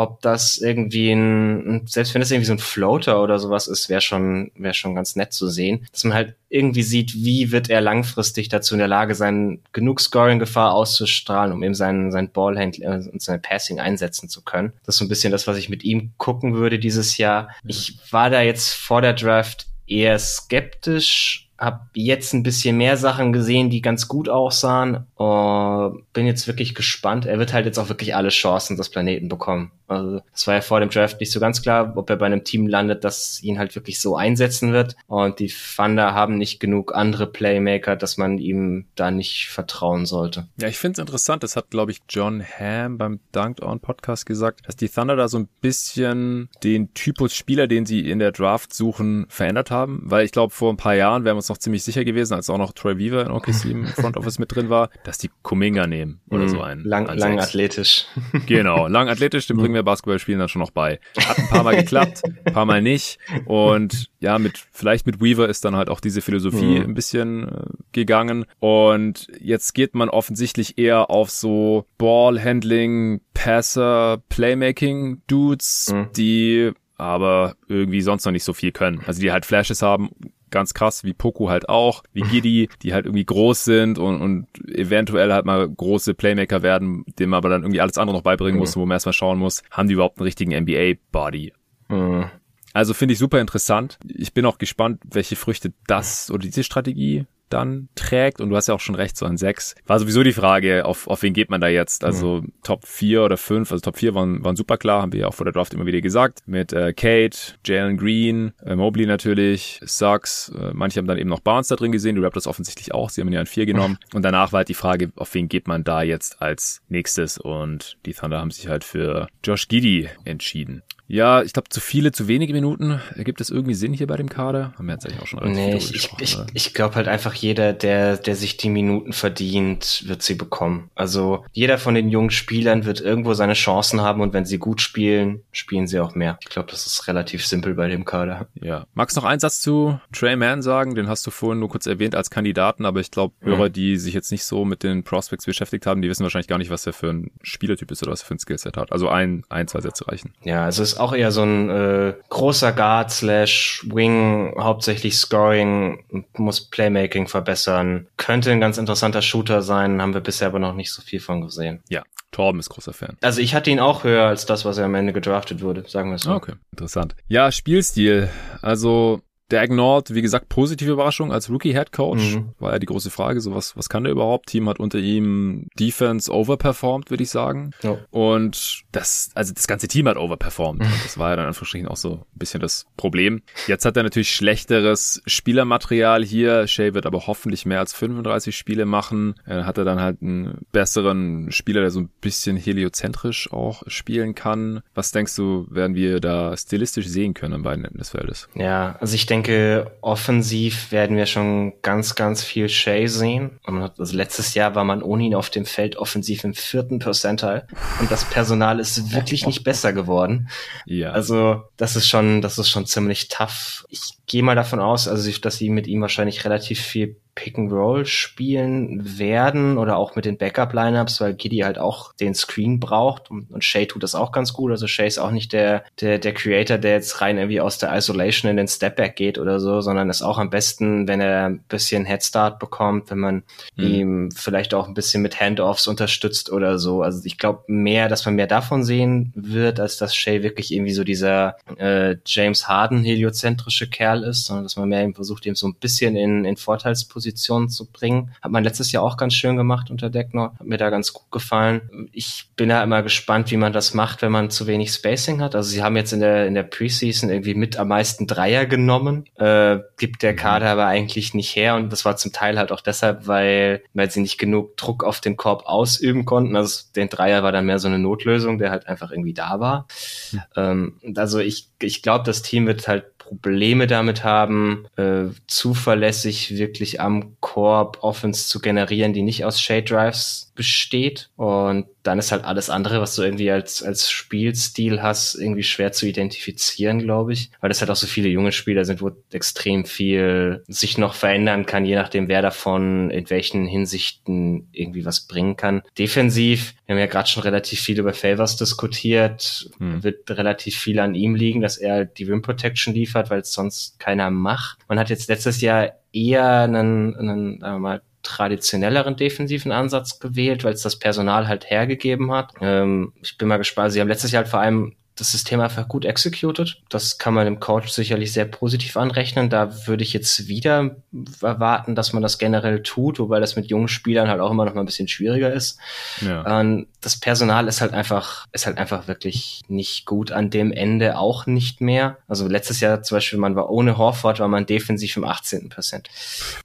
ob das irgendwie ein, selbst wenn es irgendwie so ein Floater oder sowas ist, wäre schon, wäre schon ganz nett zu sehen, dass man halt irgendwie sieht, wie wird er langfristig dazu in der Lage sein, genug Scoring-Gefahr auszustrahlen, um eben sein, sein Ballhandling und sein Passing einsetzen zu können. Das ist so ein bisschen das, was ich mit ihm gucken würde dieses Jahr. Ich war da jetzt vor der Draft eher skeptisch, habe jetzt ein bisschen mehr Sachen gesehen, die ganz gut aussahen. Uh, bin jetzt wirklich gespannt. Er wird halt jetzt auch wirklich alle Chancen des Planeten bekommen. Also es war ja vor dem Draft nicht so ganz klar, ob er bei einem Team landet, das ihn halt wirklich so einsetzen wird. Und die Thunder haben nicht genug andere Playmaker, dass man ihm da nicht vertrauen sollte. Ja, ich finde es interessant. Das hat, glaube ich, John Hamm beim Dunked On Podcast gesagt, dass die Thunder da so ein bisschen den Typus Spieler, den sie in der Draft suchen, verändert haben. Weil ich glaube, vor ein paar Jahren wir uns noch ziemlich sicher gewesen, als auch noch Troy Weaver in OKC im [LAUGHS] Front Office mit drin war, dass die Kuminga nehmen oder mhm. so einen. Lang, lang athletisch. [LAUGHS] Genau, lang athletisch, dem bringen wir Basketballspielen dann schon noch bei. Hat ein paar Mal geklappt, ein paar Mal nicht. Und ja, mit vielleicht mit Weaver ist dann halt auch diese Philosophie mhm. ein bisschen äh, gegangen. Und jetzt geht man offensichtlich eher auf so Ballhandling, Passer, Playmaking Dudes, mhm. die aber irgendwie sonst noch nicht so viel können. Also die halt Flashes haben, ganz krass, wie Poku halt auch, wie Giddy, die halt irgendwie groß sind und, und eventuell halt mal große Playmaker werden, dem man aber dann irgendwie alles andere noch beibringen muss, wo man erstmal schauen muss, haben die überhaupt einen richtigen NBA-Body? Mhm. Also finde ich super interessant. Ich bin auch gespannt, welche Früchte das oder diese Strategie dann trägt. Und du hast ja auch schon recht, so ein 6. War sowieso die Frage, auf, auf wen geht man da jetzt? Also mhm. Top 4 oder 5, also Top 4 waren, waren super klar, haben wir ja auch vor der Draft immer wieder gesagt. Mit äh, Kate, Jalen Green, äh, Mobley natürlich, Sucks. Äh, manche haben dann eben noch Barnes da drin gesehen, die Raptors offensichtlich auch. Sie haben ihn ja in 4 genommen. [LAUGHS] Und danach war halt die Frage, auf wen geht man da jetzt als nächstes? Und die Thunder haben sich halt für Josh Giddy entschieden. Ja, ich glaube, zu viele, zu wenige Minuten. Ergibt das irgendwie Sinn hier bei dem Kader? Haben wir jetzt eigentlich auch schon Nee, ich, ich, ich, ich glaube halt einfach, jeder, der, der sich die Minuten verdient, wird sie bekommen. Also jeder von den jungen Spielern wird irgendwo seine Chancen haben und wenn sie gut spielen, spielen sie auch mehr. Ich glaube, das ist relativ simpel bei dem Kader. Ja. Magst du noch einen Satz zu Trey Mann sagen? Den hast du vorhin nur kurz erwähnt als Kandidaten, aber ich glaube, Hörer, mhm. die sich jetzt nicht so mit den Prospects beschäftigt haben, die wissen wahrscheinlich gar nicht, was er für ein Spielertyp ist oder was er für ein Skillset hat. Also ein, ein, zwei Sätze reichen. Ja, also es auch eher so ein äh, großer Guard slash Wing, hauptsächlich Scoring, muss Playmaking verbessern. Könnte ein ganz interessanter Shooter sein, haben wir bisher aber noch nicht so viel von gesehen. Ja, Torben ist großer Fan. Also ich hatte ihn auch höher als das, was er am Ende gedraftet wurde, sagen wir es so. Okay, interessant. Ja, Spielstil. Also der Nord, wie gesagt, positive Überraschung als Rookie-Head Coach. Mhm. War ja die große Frage, so was, was kann der überhaupt? Team hat unter ihm Defense overperformed, würde ich sagen. Ja. Und das, also das ganze Team hat overperformed. Mhm. Das war ja dann einfach auch so ein bisschen das Problem. Jetzt hat er natürlich schlechteres Spielermaterial hier. Shay wird aber hoffentlich mehr als 35 Spiele machen. Er hat er dann halt einen besseren Spieler, der so ein bisschen heliozentrisch auch spielen kann. Was denkst du, werden wir da stilistisch sehen können an beiden Enden des Feldes? Ja, also ich denke, denke, offensiv werden wir schon ganz, ganz viel Shay sehen. Also letztes Jahr war man ohne ihn auf dem Feld offensiv im vierten Percentile und das Personal ist wirklich nicht besser geworden. Ja. Also das ist schon, das ist schon ziemlich tough. Ich gehe mal davon aus, also dass sie mit ihm wahrscheinlich relativ viel Pick and Roll spielen werden oder auch mit den Backup Lineups, weil Giddy halt auch den Screen braucht und, und Shay tut das auch ganz gut. Also Shay ist auch nicht der, der, der Creator, der jetzt rein irgendwie aus der Isolation in den Stepback geht oder so, sondern ist auch am besten, wenn er ein bisschen Headstart bekommt, wenn man mhm. ihm vielleicht auch ein bisschen mit Handoffs unterstützt oder so. Also ich glaube mehr, dass man mehr davon sehen wird, als dass Shay wirklich irgendwie so dieser äh, James Harden heliozentrische Kerl ist, sondern dass man mehr versucht, ihm so ein bisschen in, in Vorteilsposition Position zu bringen. Hat man letztes Jahr auch ganz schön gemacht unter Decknor. Hat mir da ganz gut gefallen. Ich bin ja immer gespannt, wie man das macht, wenn man zu wenig Spacing hat. Also sie haben jetzt in der, in der Preseason irgendwie mit am meisten Dreier genommen. Äh, gibt der mhm. Kader aber eigentlich nicht her. Und das war zum Teil halt auch deshalb, weil, weil sie nicht genug Druck auf den Korb ausüben konnten. Also den Dreier war dann mehr so eine Notlösung, der halt einfach irgendwie da war. Ja. Ähm, also ich, ich glaube, das Team wird halt Probleme damit haben, äh, zuverlässig wirklich am Korb Offense zu generieren, die nicht aus Shade Drives besteht. Und dann ist halt alles andere, was du irgendwie als, als Spielstil hast, irgendwie schwer zu identifizieren, glaube ich. Weil das halt auch so viele junge Spieler sind, wo extrem viel sich noch verändern kann, je nachdem, wer davon in welchen Hinsichten irgendwie was bringen kann. Defensiv, wir haben ja gerade schon relativ viel über Favors diskutiert, hm. wird relativ viel an ihm liegen, dass er die Rim Protection liefert, weil es sonst keiner macht. Man hat jetzt letztes Jahr eher einen, einen sagen wir mal, traditionelleren defensiven Ansatz gewählt, weil es das Personal halt hergegeben hat. Ähm, ich bin mal gespannt. Sie haben letztes Jahr halt vor allem das System einfach gut executed. Das kann man dem Coach sicherlich sehr positiv anrechnen. Da würde ich jetzt wieder erwarten, dass man das generell tut, wobei das mit jungen Spielern halt auch immer noch mal ein bisschen schwieriger ist. Ja. Ähm, das Personal ist halt einfach, ist halt einfach wirklich nicht gut an dem Ende auch nicht mehr. Also letztes Jahr zum Beispiel, man war ohne Horford, war man defensiv im 18. Prozent.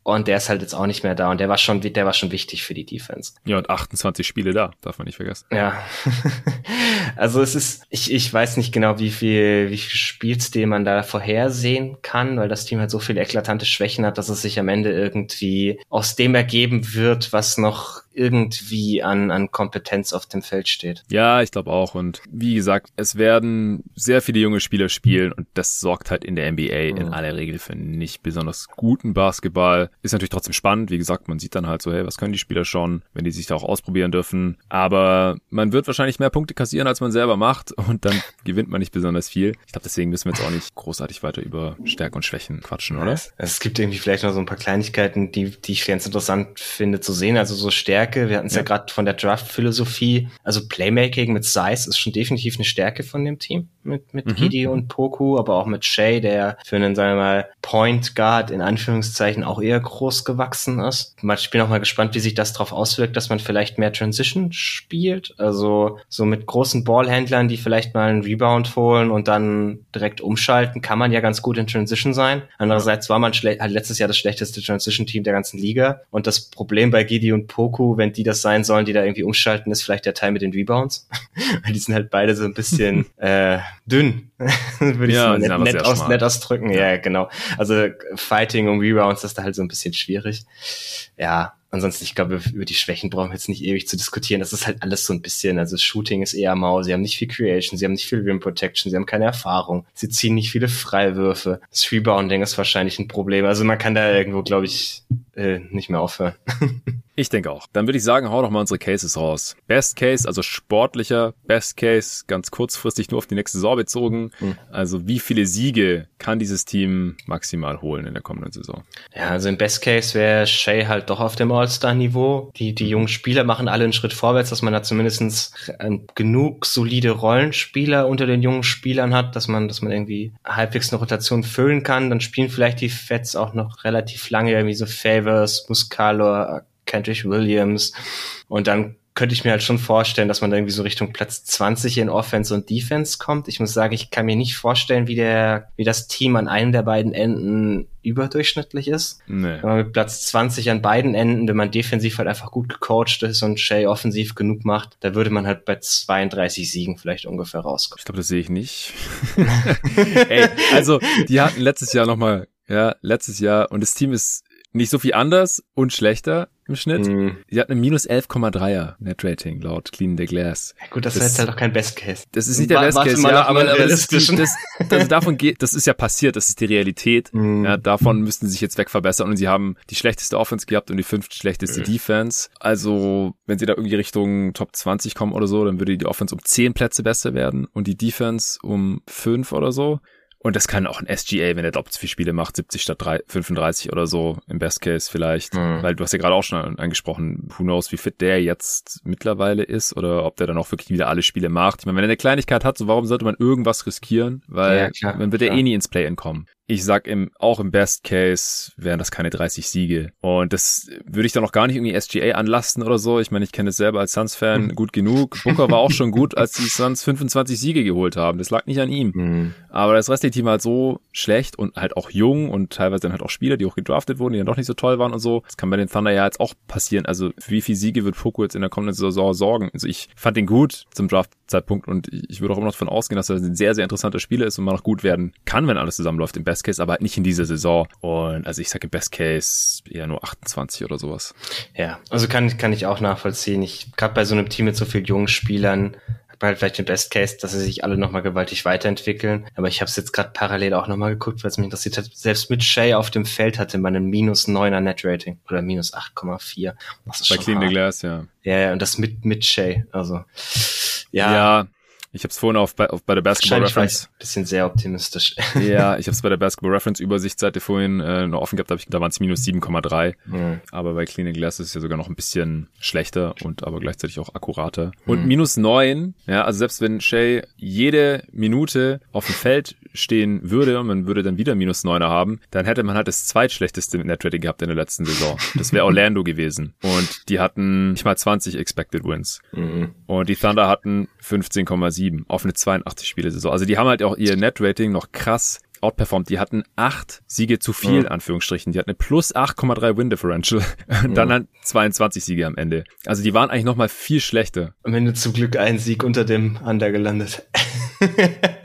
Und der ist halt jetzt auch nicht mehr da und der war schon, der war schon wichtig für die Defense. Ja, und 28 Spiele da, darf man nicht vergessen. Ja. [LAUGHS] also es ist, ich, ich weiß nicht genau, wie viel, wie viel Spielstil man da vorhersehen kann, weil das Team halt so viele eklatante Schwächen hat, dass es sich am Ende irgendwie aus dem ergeben wird, was noch irgendwie an, an Kompetenz auf dem Feld steht. Ja, ich glaube auch. Und wie gesagt, es werden sehr viele junge Spieler spielen und das sorgt halt in der NBA mhm. in aller Regel für nicht besonders guten Basketball. Ist natürlich trotzdem spannend. Wie gesagt, man sieht dann halt so, hey, was können die Spieler schon, wenn die sich da auch ausprobieren dürfen. Aber man wird wahrscheinlich mehr Punkte kassieren, als man selber macht und dann [LAUGHS] gewinnt man nicht besonders viel. Ich glaube, deswegen müssen wir jetzt auch nicht großartig weiter über Stärken und Schwächen quatschen, oder? Es, es gibt irgendwie vielleicht noch so ein paar Kleinigkeiten, die, die ich ganz interessant finde zu sehen. Also so Stärken Stärke. Wir hatten es ja, ja gerade von der Draft-Philosophie. Also Playmaking mit Size ist schon definitiv eine Stärke von dem Team mit, mit mhm. Gidi und Poku, aber auch mit Shay, der für einen, sagen wir mal, Point Guard in Anführungszeichen auch eher groß gewachsen ist. Ich bin auch mal gespannt, wie sich das darauf auswirkt, dass man vielleicht mehr Transition spielt. Also so mit großen Ballhändlern, die vielleicht mal einen Rebound holen und dann direkt umschalten, kann man ja ganz gut in Transition sein. Andererseits war man halt letztes Jahr das schlechteste Transition-Team der ganzen Liga. Und das Problem bei Gidi und Poku wenn die das sein sollen, die da irgendwie umschalten, ist vielleicht der Teil mit den Rebounds. [LAUGHS] Weil die sind halt beide so ein bisschen [LAUGHS] äh, dünn. [LAUGHS] Würde ich ja, so nett, nett, aus, nett ausdrücken. Ja. ja, genau. Also Fighting und Rebounds ist da halt so ein bisschen schwierig. Ja, ansonsten, ich glaube, über die Schwächen brauchen wir jetzt nicht ewig zu diskutieren. Das ist halt alles so ein bisschen, also Shooting ist eher mau, sie haben nicht viel Creation, sie haben nicht viel Rim Protection, sie haben keine Erfahrung, sie ziehen nicht viele Freiwürfe. Das Rebounding ist wahrscheinlich ein Problem. Also man kann da irgendwo, glaube ich, äh, nicht mehr aufhören. [LAUGHS] ich denke auch. Dann würde ich sagen, hau doch mal unsere Cases raus. Best Case, also sportlicher Best Case, ganz kurzfristig nur auf die nächste Saison bezogen. Mhm. Also wie viele Siege kann dieses Team maximal holen in der kommenden Saison? Ja, also im Best Case wäre Shay halt doch auf dem All-Star-Niveau. Die, die jungen Spieler machen alle einen Schritt vorwärts, dass man da zumindest genug solide Rollenspieler unter den jungen Spielern hat, dass man, dass man irgendwie halbwegs eine Rotation füllen kann. Dann spielen vielleicht die Feds auch noch relativ lange irgendwie so Favors, Muscalo, Kendrick Williams und dann könnte ich mir halt schon vorstellen, dass man irgendwie so Richtung Platz 20 in Offense und Defense kommt. Ich muss sagen, ich kann mir nicht vorstellen, wie der, wie das Team an einem der beiden Enden überdurchschnittlich ist. Nee. Wenn man mit Platz 20 an beiden Enden, wenn man defensiv halt einfach gut gecoacht ist und Shay offensiv genug macht, da würde man halt bei 32 Siegen vielleicht ungefähr rauskommen. Ich glaube, das sehe ich nicht. [LAUGHS] Ey, also, die hatten letztes Jahr nochmal, ja, letztes Jahr und das Team ist nicht so viel anders und schlechter im Schnitt. Mm. Sie hat eine minus 11,3er Net-Rating laut Clean the Glass. Ja gut, das, das ist halt auch kein Best Case. Das ist nicht der Best Case, ja, aber, aber das, das, das, davon geht, das ist ja passiert, das ist die Realität. Mm. Ja, davon müssten sie sich jetzt wegverbessern und sie haben die schlechteste Offense gehabt und die fünft schlechteste mm. Defense. Also, wenn sie da irgendwie Richtung Top 20 kommen oder so, dann würde die Offense um 10 Plätze besser werden und die Defense um 5 oder so. Und das kann auch ein SGA, wenn er doppelt so viele Spiele macht, 70 statt 3, 35 oder so, im Best Case vielleicht. Mhm. Weil du hast ja gerade auch schon angesprochen, who knows, wie fit der jetzt mittlerweile ist oder ob der dann auch wirklich wieder alle Spiele macht. Ich meine, wenn er eine Kleinigkeit hat, so warum sollte man irgendwas riskieren? Weil ja, klar, man wird ja eh nie ins Play-In kommen ich sag im, auch im Best Case wären das keine 30 Siege. Und das würde ich dann auch gar nicht irgendwie SGA anlasten oder so. Ich meine, ich kenne es selber als Suns-Fan hm. gut genug. Booker war auch schon gut, als die Suns 25 Siege geholt haben. Das lag nicht an ihm. Mhm. Aber das restliche Team war halt so schlecht und halt auch jung und teilweise dann halt auch Spieler, die auch gedraftet wurden, die dann doch nicht so toll waren und so. Das kann bei den Thunder ja jetzt auch passieren. Also wie viele Siege wird Poku jetzt in der kommenden Saison sorgen? Also ich fand ihn gut zum Draft-Zeitpunkt und ich würde auch immer noch davon ausgehen, dass er ein sehr, sehr interessanter Spieler ist und mal noch gut werden kann, wenn alles zusammenläuft im Best Case, aber nicht in dieser Saison. Und also ich sage im Best Case eher nur 28 oder sowas. Ja, also kann, kann ich auch nachvollziehen. Ich gerade bei so einem Team mit so vielen jungen Spielern halt vielleicht den Best Case, dass sie sich alle nochmal gewaltig weiterentwickeln. Aber ich habe es jetzt gerade parallel auch nochmal geguckt, weil es mich interessiert hat. Selbst mit Shay auf dem Feld hatte man einen minus 9er Net Rating oder minus 8,4. Bei Clean the Glass, ja. Ja, ja, und das mit, mit Shay. Also, ja. Ja, Ich habe es vorhin auf, bei, auf, bei der Basketball Reference. Bisschen sehr optimistisch. [LAUGHS] Ja, [LAUGHS] ich habe es bei der Basketball Reference Übersichtsseite vorhin äh, noch offen gehabt, hab ich, da waren es minus 7,3. Mhm. Aber bei Clean Glass ist es ja sogar noch ein bisschen schlechter und aber gleichzeitig auch akkurater. Und mhm. minus 9, ja, also selbst wenn Shay jede Minute auf dem Feld stehen würde und man würde dann wieder minus 9er haben, dann hätte man halt das zweitschlechteste Netrating gehabt in der letzten Saison. Das wäre Orlando gewesen. Und die hatten nicht mal 20 Expected Wins. Mhm. Und die Thunder hatten 15,7 auf eine 82 Spiele Saison. Also die haben halt auch ihr Net-Rating noch krass outperformt. Die hatten acht Siege zu viel, mhm. Anführungsstrichen. Die hatten eine plus 8,3 Win Differential. Und [LAUGHS] dann halt 22 Siege am Ende. Also die waren eigentlich noch mal viel schlechter. Am Ende zum Glück ein Sieg unter dem Under gelandet. [LAUGHS]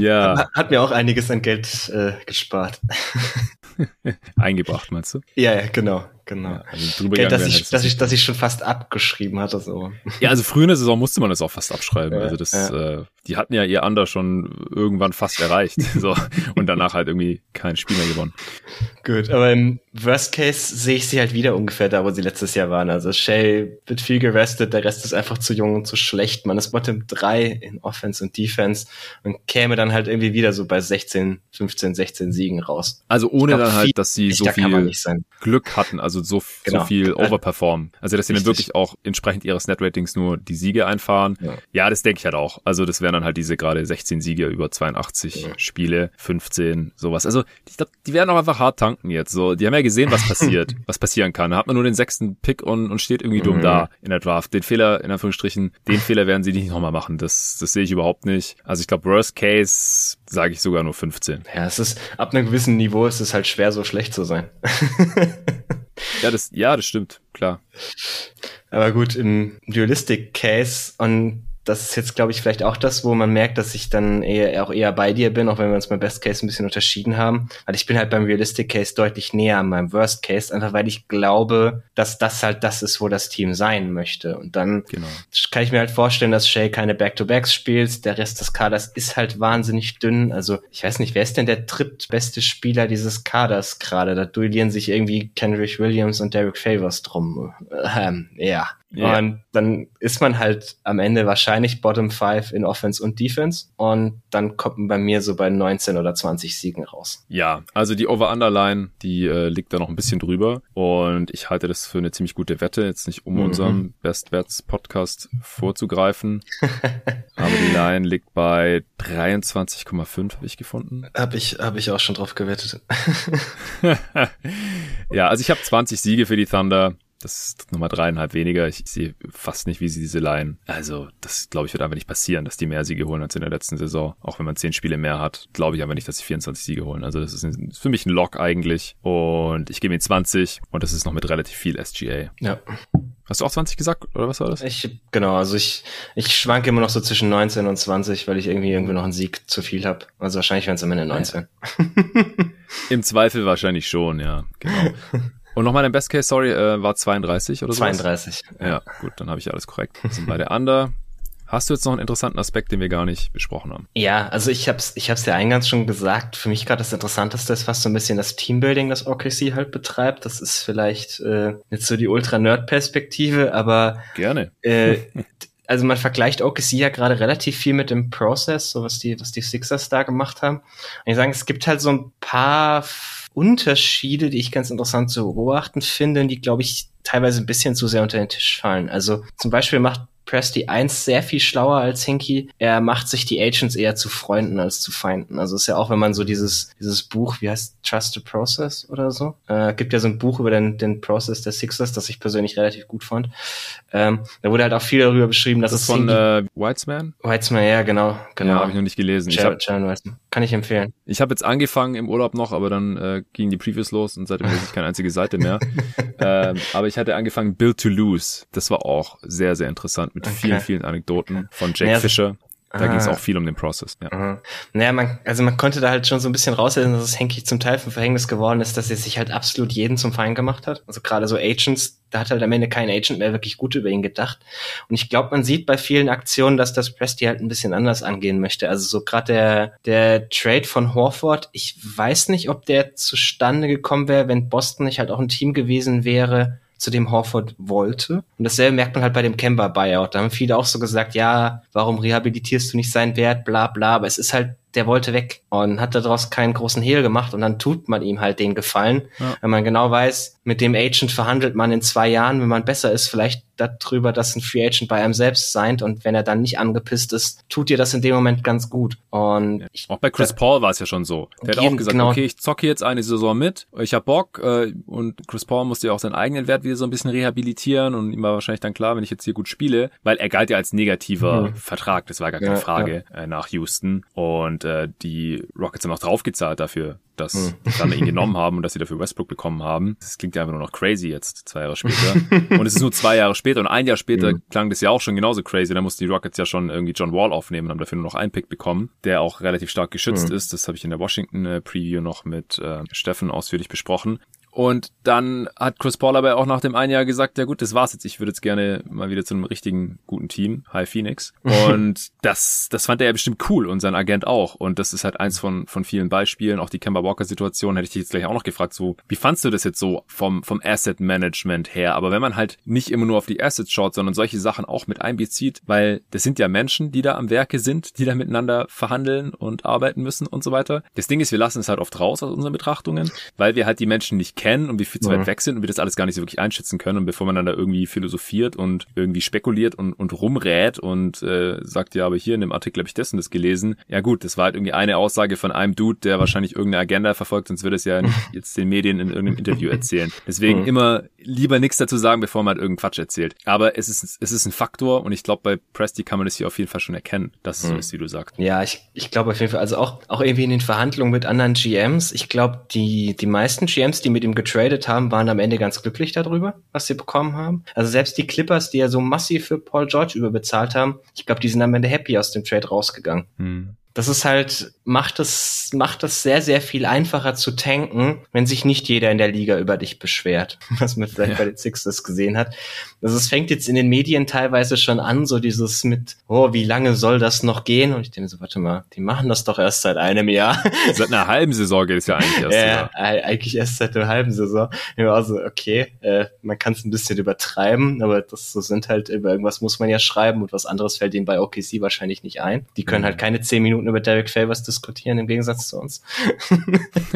ja. Hat mir auch einiges an Geld äh, gespart. [LAUGHS] Eingebracht, meinst du? Ja, ja, genau. Genau. Ja, also ja, dass, ich, dass, ich, dass ich schon fast abgeschrieben hatte. So. Ja, also früher in der Saison musste man das auch fast abschreiben. Ja, also das, ja. äh, die hatten ja ihr Under schon irgendwann fast erreicht. [LAUGHS] so. Und danach halt irgendwie kein Spiel mehr gewonnen. Gut, aber im Worst Case sehe ich sie halt wieder ungefähr da, wo sie letztes Jahr waren. Also Shay wird viel gerestet, der Rest ist einfach zu jung und zu schlecht. Man ist Bottom 3 in Offense und Defense und käme dann halt irgendwie wieder so bei 16, 15, 16 Siegen raus. Also ohne glaub, dann halt, dass sie so viel Glück hatten. Also so, genau. so viel overperformen. Also dass sie dann wirklich auch entsprechend ihres Net-Ratings nur die Siege einfahren. Ja, ja das denke ich halt auch. Also das wären dann halt diese gerade 16 Siege über 82 ja. Spiele, 15, sowas. Also ich glaube, die werden auch einfach hart tanken jetzt. So, die haben ja gesehen, was [LAUGHS] passiert, was passieren kann. Da hat man nur den sechsten Pick und, und steht irgendwie dumm mhm. da in der Draft. Den Fehler, in Anführungsstrichen, den Fehler werden sie nicht nochmal machen. Das, das sehe ich überhaupt nicht. Also ich glaube, Worst Case sage ich sogar nur 15. Ja, es ist, ab einem gewissen Niveau ist es halt schwer, so schlecht zu sein. [LAUGHS] Ja, das, ja, das stimmt, klar. Aber gut, im Dualistic Case und das ist jetzt, glaube ich, vielleicht auch das, wo man merkt, dass ich dann eher, auch eher bei dir bin, auch wenn wir uns beim Best Case ein bisschen unterschieden haben. Weil ich bin halt beim Realistic Case deutlich näher an meinem Worst Case, einfach weil ich glaube, dass das halt das ist, wo das Team sein möchte. Und dann genau. kann ich mir halt vorstellen, dass Shay keine Back-to-Backs spielt. Der Rest des Kaders ist halt wahnsinnig dünn. Also ich weiß nicht, wer ist denn der drittbeste Spieler dieses Kaders gerade? Da duellieren sich irgendwie Kendrick Williams und Derek Favors drum. Ähm, ja. Yeah. Und dann ist man halt am Ende wahrscheinlich Bottom 5 in Offense und Defense. Und dann kommt man bei mir so bei 19 oder 20 Siegen raus. Ja, also die Over-Underline, die äh, liegt da noch ein bisschen drüber. Und ich halte das für eine ziemlich gute Wette, jetzt nicht um mhm. unserem Best Bets Podcast vorzugreifen. [LAUGHS] Aber die Line liegt bei 23,5, habe ich gefunden. Habe ich, hab ich auch schon drauf gewettet. [LAUGHS] ja, also ich habe 20 Siege für die Thunder. Das ist nochmal dreieinhalb weniger. Ich, sehe fast nicht, wie sie diese Line. Also, das glaube ich wird einfach nicht passieren, dass die mehr Siege holen als in der letzten Saison. Auch wenn man zehn Spiele mehr hat, glaube ich aber nicht, dass sie 24 Siege holen. Also, das ist, ein, für mich ein Lock eigentlich. Und ich gebe ihnen 20 und das ist noch mit relativ viel SGA. Ja. Hast du auch 20 gesagt, oder was war das? Ich, genau, also ich, ich schwanke immer noch so zwischen 19 und 20, weil ich irgendwie irgendwie noch einen Sieg zu viel habe. Also wahrscheinlich wären es am Ende 19. [LAUGHS] Im Zweifel wahrscheinlich schon, ja. Genau. [LAUGHS] Und nochmal dein Best Case, sorry, äh, war 32 oder so? 32. Ja, ja, gut, dann habe ich alles korrekt. Wir sind bei der Under. Hast du jetzt noch einen interessanten Aspekt, den wir gar nicht besprochen haben? Ja, also ich habe es ich hab's ja eingangs schon gesagt. Für mich gerade das Interessanteste ist fast so ein bisschen das Teambuilding, das OKC halt betreibt. Das ist vielleicht äh, jetzt so die Ultra-Nerd-Perspektive, aber gerne. Äh, [LAUGHS] also man vergleicht OKC ja gerade relativ viel mit dem Process, so was die, was die Sixers da gemacht haben. Und ich sagen, es gibt halt so ein paar Unterschiede, die ich ganz interessant zu beobachten finde, die, glaube ich, teilweise ein bisschen zu sehr unter den Tisch fallen. Also zum Beispiel macht Presti 1 sehr viel schlauer als Hinky. Er macht sich die Agents eher zu Freunden als zu Feinden. Also ist ja auch, wenn man so dieses, dieses Buch, wie heißt Trust the Process oder so, äh, gibt ja so ein Buch über den, den Process der Sixers, das ich persönlich relativ gut fand. Ähm, da wurde halt auch viel darüber beschrieben, dass das es von äh, Weitzman? Weitzman, ja, genau, genau. Ja, habe ich noch nicht gelesen. ich hab, Kann ich empfehlen. Ich habe jetzt angefangen im Urlaub noch, aber dann äh, ging die Previews los und seitdem lese ich keine einzige Seite mehr. [LAUGHS] ähm, aber ich hatte angefangen Build to Lose. Das war auch sehr, sehr interessant mit okay. vielen, vielen Anekdoten von Jake naja, Fisher. Da ging es auch viel um den Prozess. Ja. Aha. Naja, man, also man konnte da halt schon so ein bisschen rauslesen, dass es Henky zum Teil vom Verhängnis geworden ist, dass er sich halt absolut jeden zum Feind gemacht hat. Also gerade so Agents, da hat halt am Ende kein Agent mehr wirklich gut über ihn gedacht. Und ich glaube, man sieht bei vielen Aktionen, dass das Presti halt ein bisschen anders angehen möchte. Also so gerade der, der Trade von Horford, ich weiß nicht, ob der zustande gekommen wäre, wenn Boston nicht halt auch ein Team gewesen wäre, zu dem Horford wollte. Und dasselbe merkt man halt bei dem Kemba Buyout. Da haben viele auch so gesagt, ja, warum rehabilitierst du nicht seinen Wert, bla bla. Aber es ist halt der wollte weg und hat daraus keinen großen Hehl gemacht und dann tut man ihm halt den Gefallen, ja. wenn man genau weiß, mit dem Agent verhandelt man in zwei Jahren, wenn man besser ist, vielleicht darüber, dass ein Free Agent bei einem selbst seint und wenn er dann nicht angepisst ist, tut dir das in dem Moment ganz gut. Und ja. auch bei Chris Paul war es ja schon so. Der hat auch gesagt, genau. okay, ich zocke jetzt eine Saison mit, ich hab Bock äh, und Chris Paul musste ja auch seinen eigenen Wert wieder so ein bisschen rehabilitieren und ihm war wahrscheinlich dann klar, wenn ich jetzt hier gut spiele, weil er galt ja als negativer mhm. Vertrag, das war gar keine ja, Frage ja. Äh, nach Houston und äh, die Rockets haben auch draufgezahlt dafür, dass hm. dann ihn genommen [LAUGHS] haben und dass sie dafür Westbrook bekommen haben. Das klingt ja einfach nur noch crazy jetzt, zwei Jahre später. [LAUGHS] und es ist nur zwei Jahre später und ein Jahr später mhm. klang das ja auch schon genauso crazy. Da mussten die Rockets ja schon irgendwie John Wall aufnehmen und haben dafür nur noch einen Pick bekommen, der auch relativ stark geschützt mhm. ist. Das habe ich in der Washington äh, Preview noch mit äh, Steffen ausführlich besprochen. Und dann hat Chris Paul aber auch nach dem einen Jahr gesagt, ja gut, das war's jetzt. Ich würde jetzt gerne mal wieder zu einem richtigen guten Team, High Phoenix. [LAUGHS] Und das, das fand er ja bestimmt cool und sein Agent auch. Und das ist halt eins von, von vielen Beispielen. Auch die Kemba Walker Situation hätte ich dich jetzt gleich auch noch gefragt, so, wie fandst du das jetzt so vom, vom Asset Management her? Aber wenn man halt nicht immer nur auf die Assets schaut, sondern solche Sachen auch mit einbezieht, weil das sind ja Menschen, die da am Werke sind, die da miteinander verhandeln und arbeiten müssen und so weiter. Das Ding ist, wir lassen es halt oft raus aus unseren Betrachtungen, weil wir halt die Menschen nicht kennen und wie viel zu weit weg sind und wir das alles gar nicht so wirklich einschätzen können. Und bevor man dann da irgendwie philosophiert und irgendwie spekuliert und, und rumrät und äh, sagt, ja, aber hier in dem Artikel habe ich das und das gelesen. Ja gut, das war halt irgendwie eine Aussage von einem Dude, der wahrscheinlich irgendeine Agenda verfolgt, sonst würde es ja [LAUGHS] jetzt den Medien in irgendeinem Interview erzählen. Deswegen immer lieber nichts dazu sagen, bevor man halt irgendeinen Quatsch erzählt. Aber es ist, es ist ein Faktor und ich glaube, bei Presti kann man das hier auf jeden Fall schon erkennen, dass es so ist, wie du sagst. Ja, ich, ich glaube auf jeden Fall, also auch, auch irgendwie in den Verhandlungen mit anderen GMs, ich glaube, die, die meisten GMs, die mit ihm getradet haben, waren am Ende ganz glücklich darüber, was sie bekommen haben. Also selbst die Clippers, die ja so massiv für Paul George überbezahlt haben, ich glaube, die sind am Ende happy aus dem Trade rausgegangen. Hm das ist halt, macht es, macht es sehr, sehr viel einfacher zu tanken, wenn sich nicht jeder in der Liga über dich beschwert, [LAUGHS] was man vielleicht ja. bei den Sixers gesehen hat. Also es fängt jetzt in den Medien teilweise schon an, so dieses mit, oh, wie lange soll das noch gehen? Und ich denke so, warte mal, die machen das doch erst seit einem Jahr. [LAUGHS] Seit einer halben Saison geht es ja eigentlich erst. ja, eigentlich erst seit einer halben Saison. Ich war also, okay, äh, man kann es ein bisschen übertreiben, aber das so sind halt, über irgendwas muss man ja schreiben und was anderes fällt ihnen bei OKC wahrscheinlich nicht ein. Die können mhm. halt keine zehn Minuten über Derek Favors diskutieren, im Gegensatz zu uns. [LAUGHS]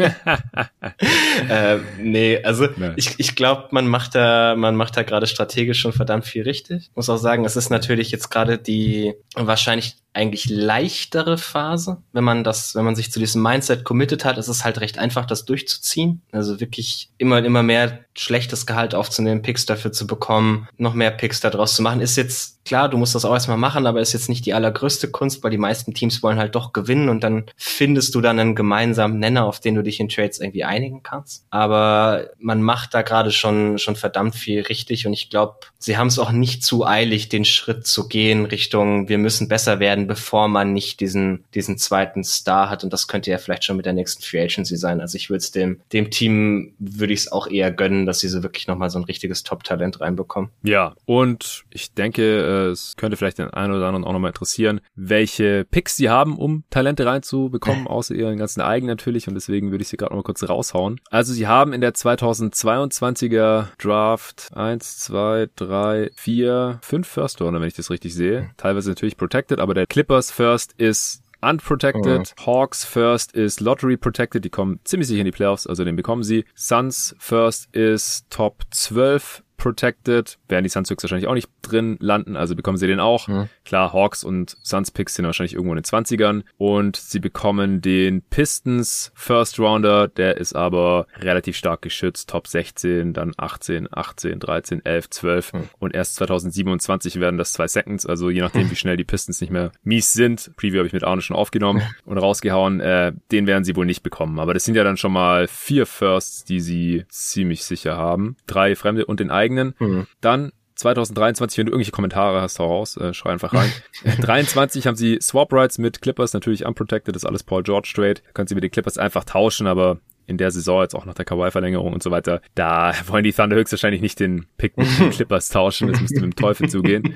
äh, nee, also ja. ich, ich glaube, man macht da, man macht da gerade strategisch schon verdammt viel richtig. Muss auch sagen, es ist natürlich jetzt gerade die wahrscheinlich eigentlich leichtere Phase, wenn man das, wenn man sich zu diesem Mindset committed hat, ist es halt recht einfach, das durchzuziehen. Also wirklich immer, immer mehr schlechtes Gehalt aufzunehmen, Picks dafür zu bekommen, noch mehr Picks daraus zu machen, ist jetzt klar, du musst das auch erstmal machen, aber ist jetzt nicht die allergrößte Kunst, weil die meisten Teams wollen halt doch gewinnen und dann findest du dann einen gemeinsamen Nenner, auf den du dich in Trades irgendwie einigen kannst. Aber man macht da gerade schon, schon verdammt viel richtig und ich glaube, sie haben es auch nicht zu eilig, den Schritt zu gehen Richtung, wir müssen besser werden werden, bevor man nicht diesen, diesen zweiten Star hat. Und das könnte ja vielleicht schon mit der nächsten Free Agency sein. Also ich würde es dem, dem Team würde ich es auch eher gönnen, dass sie so wirklich nochmal so ein richtiges Top-Talent reinbekommen. Ja, und ich denke, es könnte vielleicht den einen oder anderen auch nochmal interessieren, welche Picks sie haben, um Talente reinzubekommen, [LAUGHS] außer ihren ganzen eigenen natürlich. Und deswegen würde ich sie gerade mal kurz raushauen. Also sie haben in der 2022er Draft eins, zwei, drei, vier, fünf First Runner, wenn ich das richtig sehe. Teilweise natürlich protected, aber der Clippers First ist unprotected. Oh. Hawks First ist Lottery protected. Die kommen ziemlich sicher in die Playoffs, also den bekommen sie. Suns First ist Top 12 protected. Werden die Suns wahrscheinlich auch nicht drin landen, also bekommen sie den auch. Mhm. Klar, Hawks und Suns Picks sind wahrscheinlich irgendwo in den 20ern. Und sie bekommen den Pistons First Rounder, der ist aber relativ stark geschützt. Top 16, dann 18, 18, 13, 11, 12. Mhm. Und erst 2027 werden das zwei Seconds, also je nachdem, wie [LAUGHS] schnell die Pistons nicht mehr mies sind. Preview habe ich mit Arne schon aufgenommen [LAUGHS] und rausgehauen. Äh, den werden sie wohl nicht bekommen. Aber das sind ja dann schon mal vier Firsts, die sie ziemlich sicher haben. Drei Fremde und den eigenen eigenen. Mhm. Dann 2023, wenn du irgendwelche Kommentare hast, hau raus, äh, schrei einfach rein. [LAUGHS] 23 haben sie Swap Rights mit Clippers, natürlich unprotected, das ist alles Paul George Trade. Können sie mit den Clippers einfach tauschen, aber in der Saison, jetzt auch nach der Kawhi-Verlängerung und so weiter, da wollen die Thunder höchstwahrscheinlich nicht den Pick mit den [LAUGHS] Clippers tauschen. Das müsste mit dem Teufel zugehen.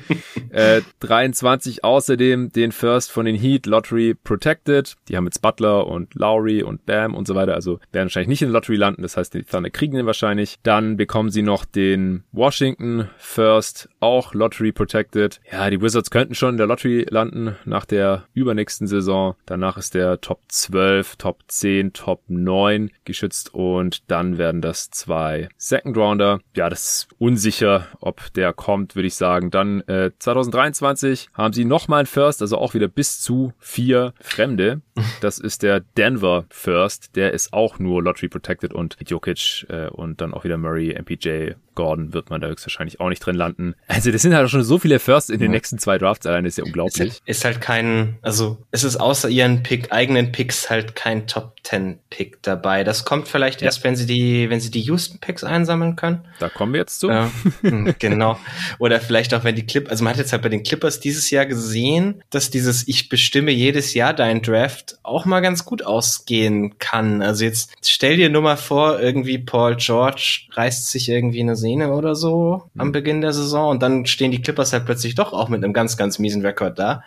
Äh, 23 außerdem den First von den Heat, Lottery Protected. Die haben jetzt Butler und Lowry und Bam und so weiter. Also werden wahrscheinlich nicht in der Lottery landen. Das heißt, die Thunder kriegen den wahrscheinlich. Dann bekommen sie noch den Washington First, auch Lottery Protected. Ja, die Wizards könnten schon in der Lottery landen nach der übernächsten Saison. Danach ist der Top 12, Top 10, Top 9 geschützt und dann werden das zwei Second Rounder. Ja, das ist unsicher, ob der kommt, würde ich sagen. Dann äh, 2023 haben sie nochmal ein First, also auch wieder bis zu vier Fremde. [LAUGHS] Das ist der Denver First. Der ist auch nur Lottery Protected und Jokic äh, und dann auch wieder Murray, MPJ, Gordon wird man da höchstwahrscheinlich auch nicht drin landen. Also das sind halt schon so viele First in den ja. nächsten zwei Drafts allein, ist ja unglaublich. Ist halt, ist halt kein, also es ist außer ihren Pick, eigenen Picks halt kein Top 10 Pick dabei. Das kommt vielleicht ja. erst, wenn sie die, wenn sie die Houston Picks einsammeln können. Da kommen wir jetzt zu. Ja, hm, [LAUGHS] genau. Oder vielleicht auch, wenn die Clip, also man hat jetzt halt bei den Clippers dieses Jahr gesehen, dass dieses Ich bestimme jedes Jahr dein Draft auch mal ganz gut ausgehen kann. Also jetzt stell dir nur mal vor, irgendwie Paul George reißt sich irgendwie eine Sehne oder so mhm. am Beginn der Saison und dann stehen die Clippers halt plötzlich doch auch mit einem ganz, ganz miesen Rekord da.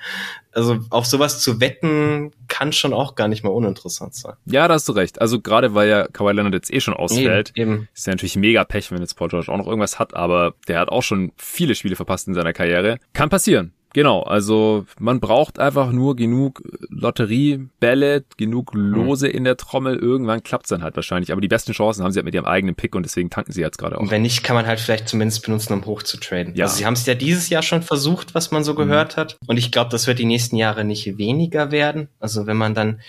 Also auf sowas zu wetten kann schon auch gar nicht mal uninteressant sein. Ja, da hast du recht. Also gerade weil ja Kawhi Leonard jetzt eh schon ausfällt, eben, eben. ist ja natürlich mega Pech, wenn jetzt Paul George auch noch irgendwas hat, aber der hat auch schon viele Spiele verpasst in seiner Karriere. Kann passieren. Genau, also man braucht einfach nur genug Lotteriebälle, genug mhm. Lose in der Trommel. Irgendwann klappt's dann halt wahrscheinlich. Aber die besten Chancen haben sie halt mit ihrem eigenen Pick und deswegen tanken sie jetzt gerade auch. Und wenn nicht, kann man halt vielleicht zumindest benutzen, um hoch zu traden. Ja. Also sie haben es ja dieses Jahr schon versucht, was man so mhm. gehört hat. Und ich glaube, das wird die nächsten Jahre nicht weniger werden. Also wenn man dann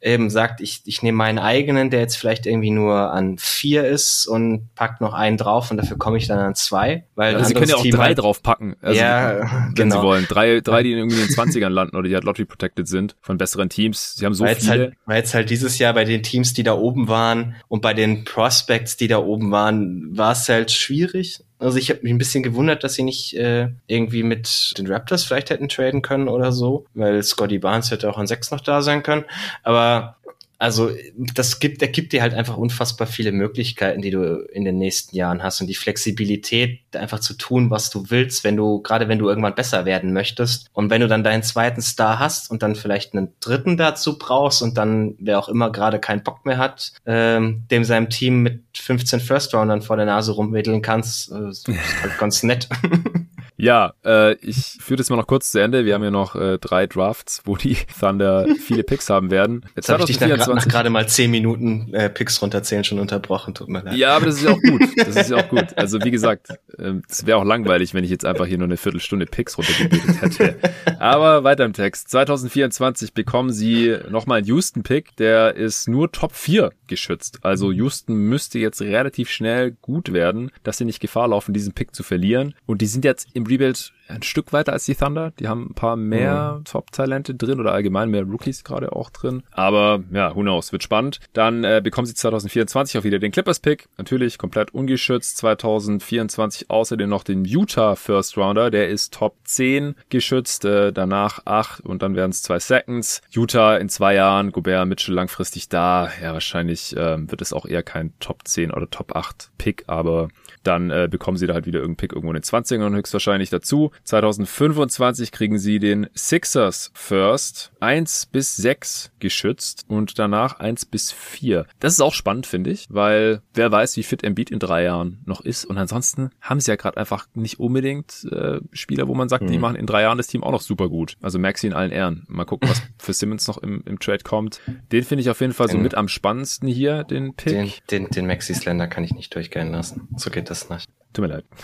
eben sagt, ich, ich nehme meinen eigenen, der jetzt vielleicht irgendwie nur an vier ist und packt noch einen drauf und dafür komme ich dann an zwei. Weil also sie können ja auch drei halt, draufpacken. Also, ja, wenn genau. sie wollen drei, drei, die irgendwie in den 20ern landen oder die halt Lottery protected sind von besseren Teams. Sie haben so weil viele. Halt, weil jetzt halt dieses Jahr bei den Teams, die da oben waren und bei den Prospects, die da oben waren, war es halt schwierig. Also ich habe mich ein bisschen gewundert, dass sie nicht äh, irgendwie mit den Raptors vielleicht hätten traden können oder so, weil Scotty Barnes hätte auch an sechs noch da sein können. Aber also das gibt, der gibt dir halt einfach unfassbar viele Möglichkeiten, die du in den nächsten Jahren hast und die Flexibilität, einfach zu tun, was du willst, wenn du, gerade wenn du irgendwann besser werden möchtest. Und wenn du dann deinen zweiten Star hast und dann vielleicht einen dritten dazu brauchst und dann, wer auch immer gerade keinen Bock mehr hat, ähm, dem seinem Team mit 15 First Roundern vor der Nase rumwedeln kannst, äh, ist [LAUGHS] halt ganz nett. [LAUGHS] Ja, äh, ich führe das mal noch kurz zu Ende. Wir haben ja noch äh, drei Drafts, wo die [LAUGHS] Thunder viele Picks haben werden. Jetzt habe ich dich nach, nach gerade mal zehn Minuten äh, Picks runterzählen schon unterbrochen. Tut mir leid. Ja, aber das ist ja auch gut. Das ist ja auch gut. Also wie gesagt, [LAUGHS] äh, es wäre auch langweilig, wenn ich jetzt einfach hier nur eine Viertelstunde Picks runtergebetet hätte. Aber weiter im Text. 2024 bekommen sie nochmal einen Houston-Pick. Der ist nur Top 4 geschützt. Also Houston müsste jetzt relativ schnell gut werden, dass sie nicht Gefahr laufen, diesen Pick zu verlieren. Und die sind jetzt im Rebuild ein Stück weiter als die Thunder. Die haben ein paar mehr mhm. Top-Talente drin oder allgemein mehr Rookies gerade auch drin. Aber ja, who knows, wird spannend. Dann äh, bekommen sie 2024 auch wieder den Clippers-Pick. Natürlich komplett ungeschützt. 2024 außerdem noch den Utah First Rounder. Der ist Top 10 geschützt. Äh, danach 8 und dann werden es zwei Seconds. Utah in zwei Jahren, Gobert, Mitchell langfristig da. Ja, wahrscheinlich äh, wird es auch eher kein Top 10 oder Top 8 Pick, aber dann äh, bekommen sie da halt wieder irgendeinen Pick irgendwo in den 20ern höchstwahrscheinlich dazu. 2025 kriegen sie den Sixers First 1 bis 6 geschützt und danach 1 bis 4. Das ist auch spannend, finde ich, weil wer weiß, wie fit Embiid in drei Jahren noch ist und ansonsten haben sie ja gerade einfach nicht unbedingt äh, Spieler, wo man sagt, mhm. die machen in drei Jahren das Team auch noch super gut. Also Maxi in allen Ehren. Mal gucken, was für Simmons noch im, im Trade kommt. Den finde ich auf jeden Fall so mit am spannendsten hier, den Pick. Den, den, den Maxi Slender kann ich nicht durchgehen lassen. So geht das nicht. Tut mir leid. [LAUGHS]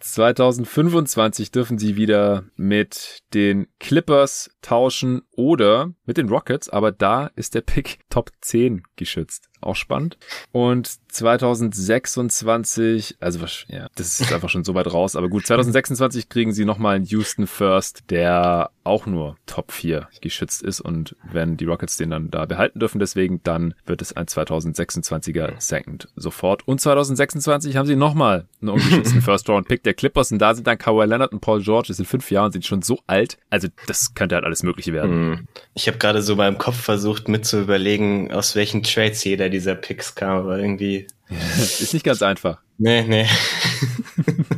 2025 dürfen sie wieder mit den Clippers tauschen oder mit den Rockets, aber da ist der Pick [LAUGHS] Top 10 geschützt auch spannend. Und 2026, also ja, das ist einfach schon so weit raus, aber gut, 2026 kriegen sie nochmal einen Houston First, der auch nur Top 4 geschützt ist und wenn die Rockets den dann da behalten dürfen, deswegen, dann wird es ein 2026er Second sofort. Und 2026 haben sie nochmal einen ungeschützten [LAUGHS] First Round Pick der Clippers und da sind dann Kawhi Leonard und Paul George, das sind fünf Jahre und sind schon so alt. Also das könnte halt alles Mögliche werden. Hm. Ich habe gerade so beim Kopf versucht mit zu überlegen, aus welchen Trades jeder dieser Picks kam, aber irgendwie. [LAUGHS] ist nicht ganz einfach. Nee, nee. [LAUGHS]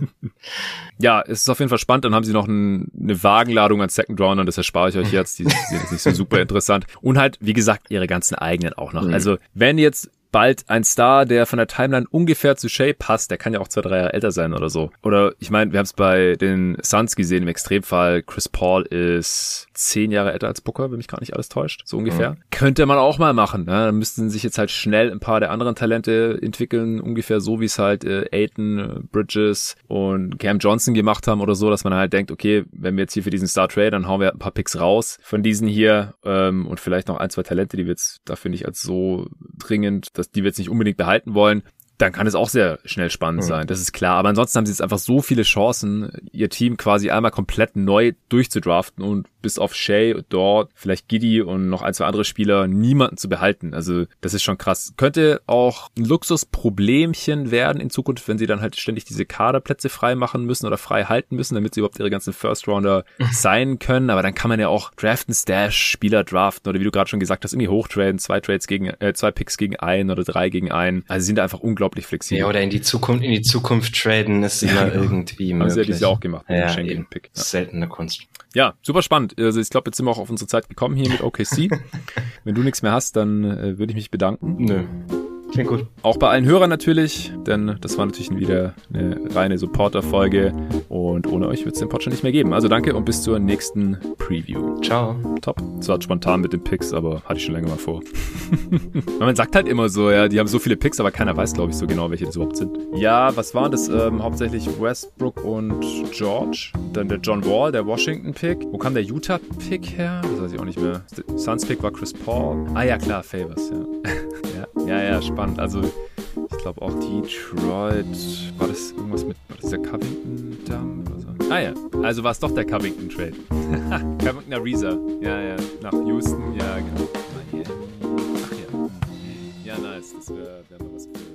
ja, es ist auf jeden Fall spannend. Dann haben sie noch ein, eine Wagenladung an Second Roundern, das erspare ich euch jetzt. Die sind jetzt nicht so super [LAUGHS] interessant. Und halt, wie gesagt, ihre ganzen eigenen auch noch. Mhm. Also, wenn jetzt bald ein Star, der von der Timeline ungefähr zu Shay passt. Der kann ja auch zwei, drei Jahre älter sein oder so. Oder ich meine, wir haben es bei den Suns gesehen im Extremfall. Chris Paul ist zehn Jahre älter als Booker, wenn mich gar nicht alles täuscht, so ungefähr. Mhm. Könnte man auch mal machen. Ne? Da müssten sich jetzt halt schnell ein paar der anderen Talente entwickeln, ungefähr so wie es halt äh, Aiton, Bridges und Cam Johnson gemacht haben oder so, dass man halt denkt, okay, wenn wir jetzt hier für diesen Star Trade, dann hauen wir ein paar Picks raus von diesen hier ähm, und vielleicht noch ein, zwei Talente, die wir jetzt dafür nicht als so dringend dass die wir jetzt nicht unbedingt behalten wollen dann kann es auch sehr schnell spannend mhm. sein, das ist klar. Aber ansonsten haben sie jetzt einfach so viele Chancen, ihr Team quasi einmal komplett neu durchzudraften und bis auf Shay, Dort, vielleicht Giddy und noch ein, zwei andere Spieler niemanden zu behalten. Also das ist schon krass. Könnte auch ein Luxusproblemchen werden in Zukunft, wenn sie dann halt ständig diese Kaderplätze frei machen müssen oder frei halten müssen, damit sie überhaupt ihre ganzen First-Rounder sein können. Aber dann kann man ja auch draften, Stash, Spieler draften oder wie du gerade schon gesagt hast, irgendwie hochtraden, zwei Trades gegen, äh, zwei Picks gegen einen oder drei gegen einen. Also sie sind da einfach unglaublich flexibel. Ja, oder in die Zukunft, in die Zukunft traden ist immer [LAUGHS] genau. irgendwie möglich. Haben sie ja dieses Jahr auch gemacht. Ja, ja Pick. Ja. Seltene Kunst. Ja, super spannend. Also ich glaube, jetzt sind wir auch auf unsere Zeit gekommen hier mit OKC. [LAUGHS] Wenn du nichts mehr hast, dann äh, würde ich mich bedanken. Nö. Klingt gut. Auch bei allen Hörern natürlich, denn das war natürlich wieder eine reine Supporter-Folge und ohne euch wird es den Pod schon nicht mehr geben. Also danke und bis zur nächsten Preview. Ciao. Top. Es war spontan mit den Picks, aber hatte ich schon länger mal vor. [LAUGHS] Man sagt halt immer so, ja, die haben so viele Picks, aber keiner weiß, glaube ich, so genau, welche das überhaupt sind. Ja, was waren das? Ähm, hauptsächlich Westbrook und George. Dann der John Wall, der Washington-Pick. Wo kam der Utah-Pick her? Das weiß ich auch nicht mehr. Suns-Pick war Chris Paul. Ah ja, klar, Favors, ja. [LAUGHS] ja, ja, ja, spannend. Also ich glaube auch Detroit. War das irgendwas mit war das der Covington Damm oder so? Ah ja, also war es doch der Covington Trade. [LAUGHS] Covington Ariza. Ja, ja, nach Houston, ja, genau. Ach ja. Ja, nice. Das wäre wär mal was für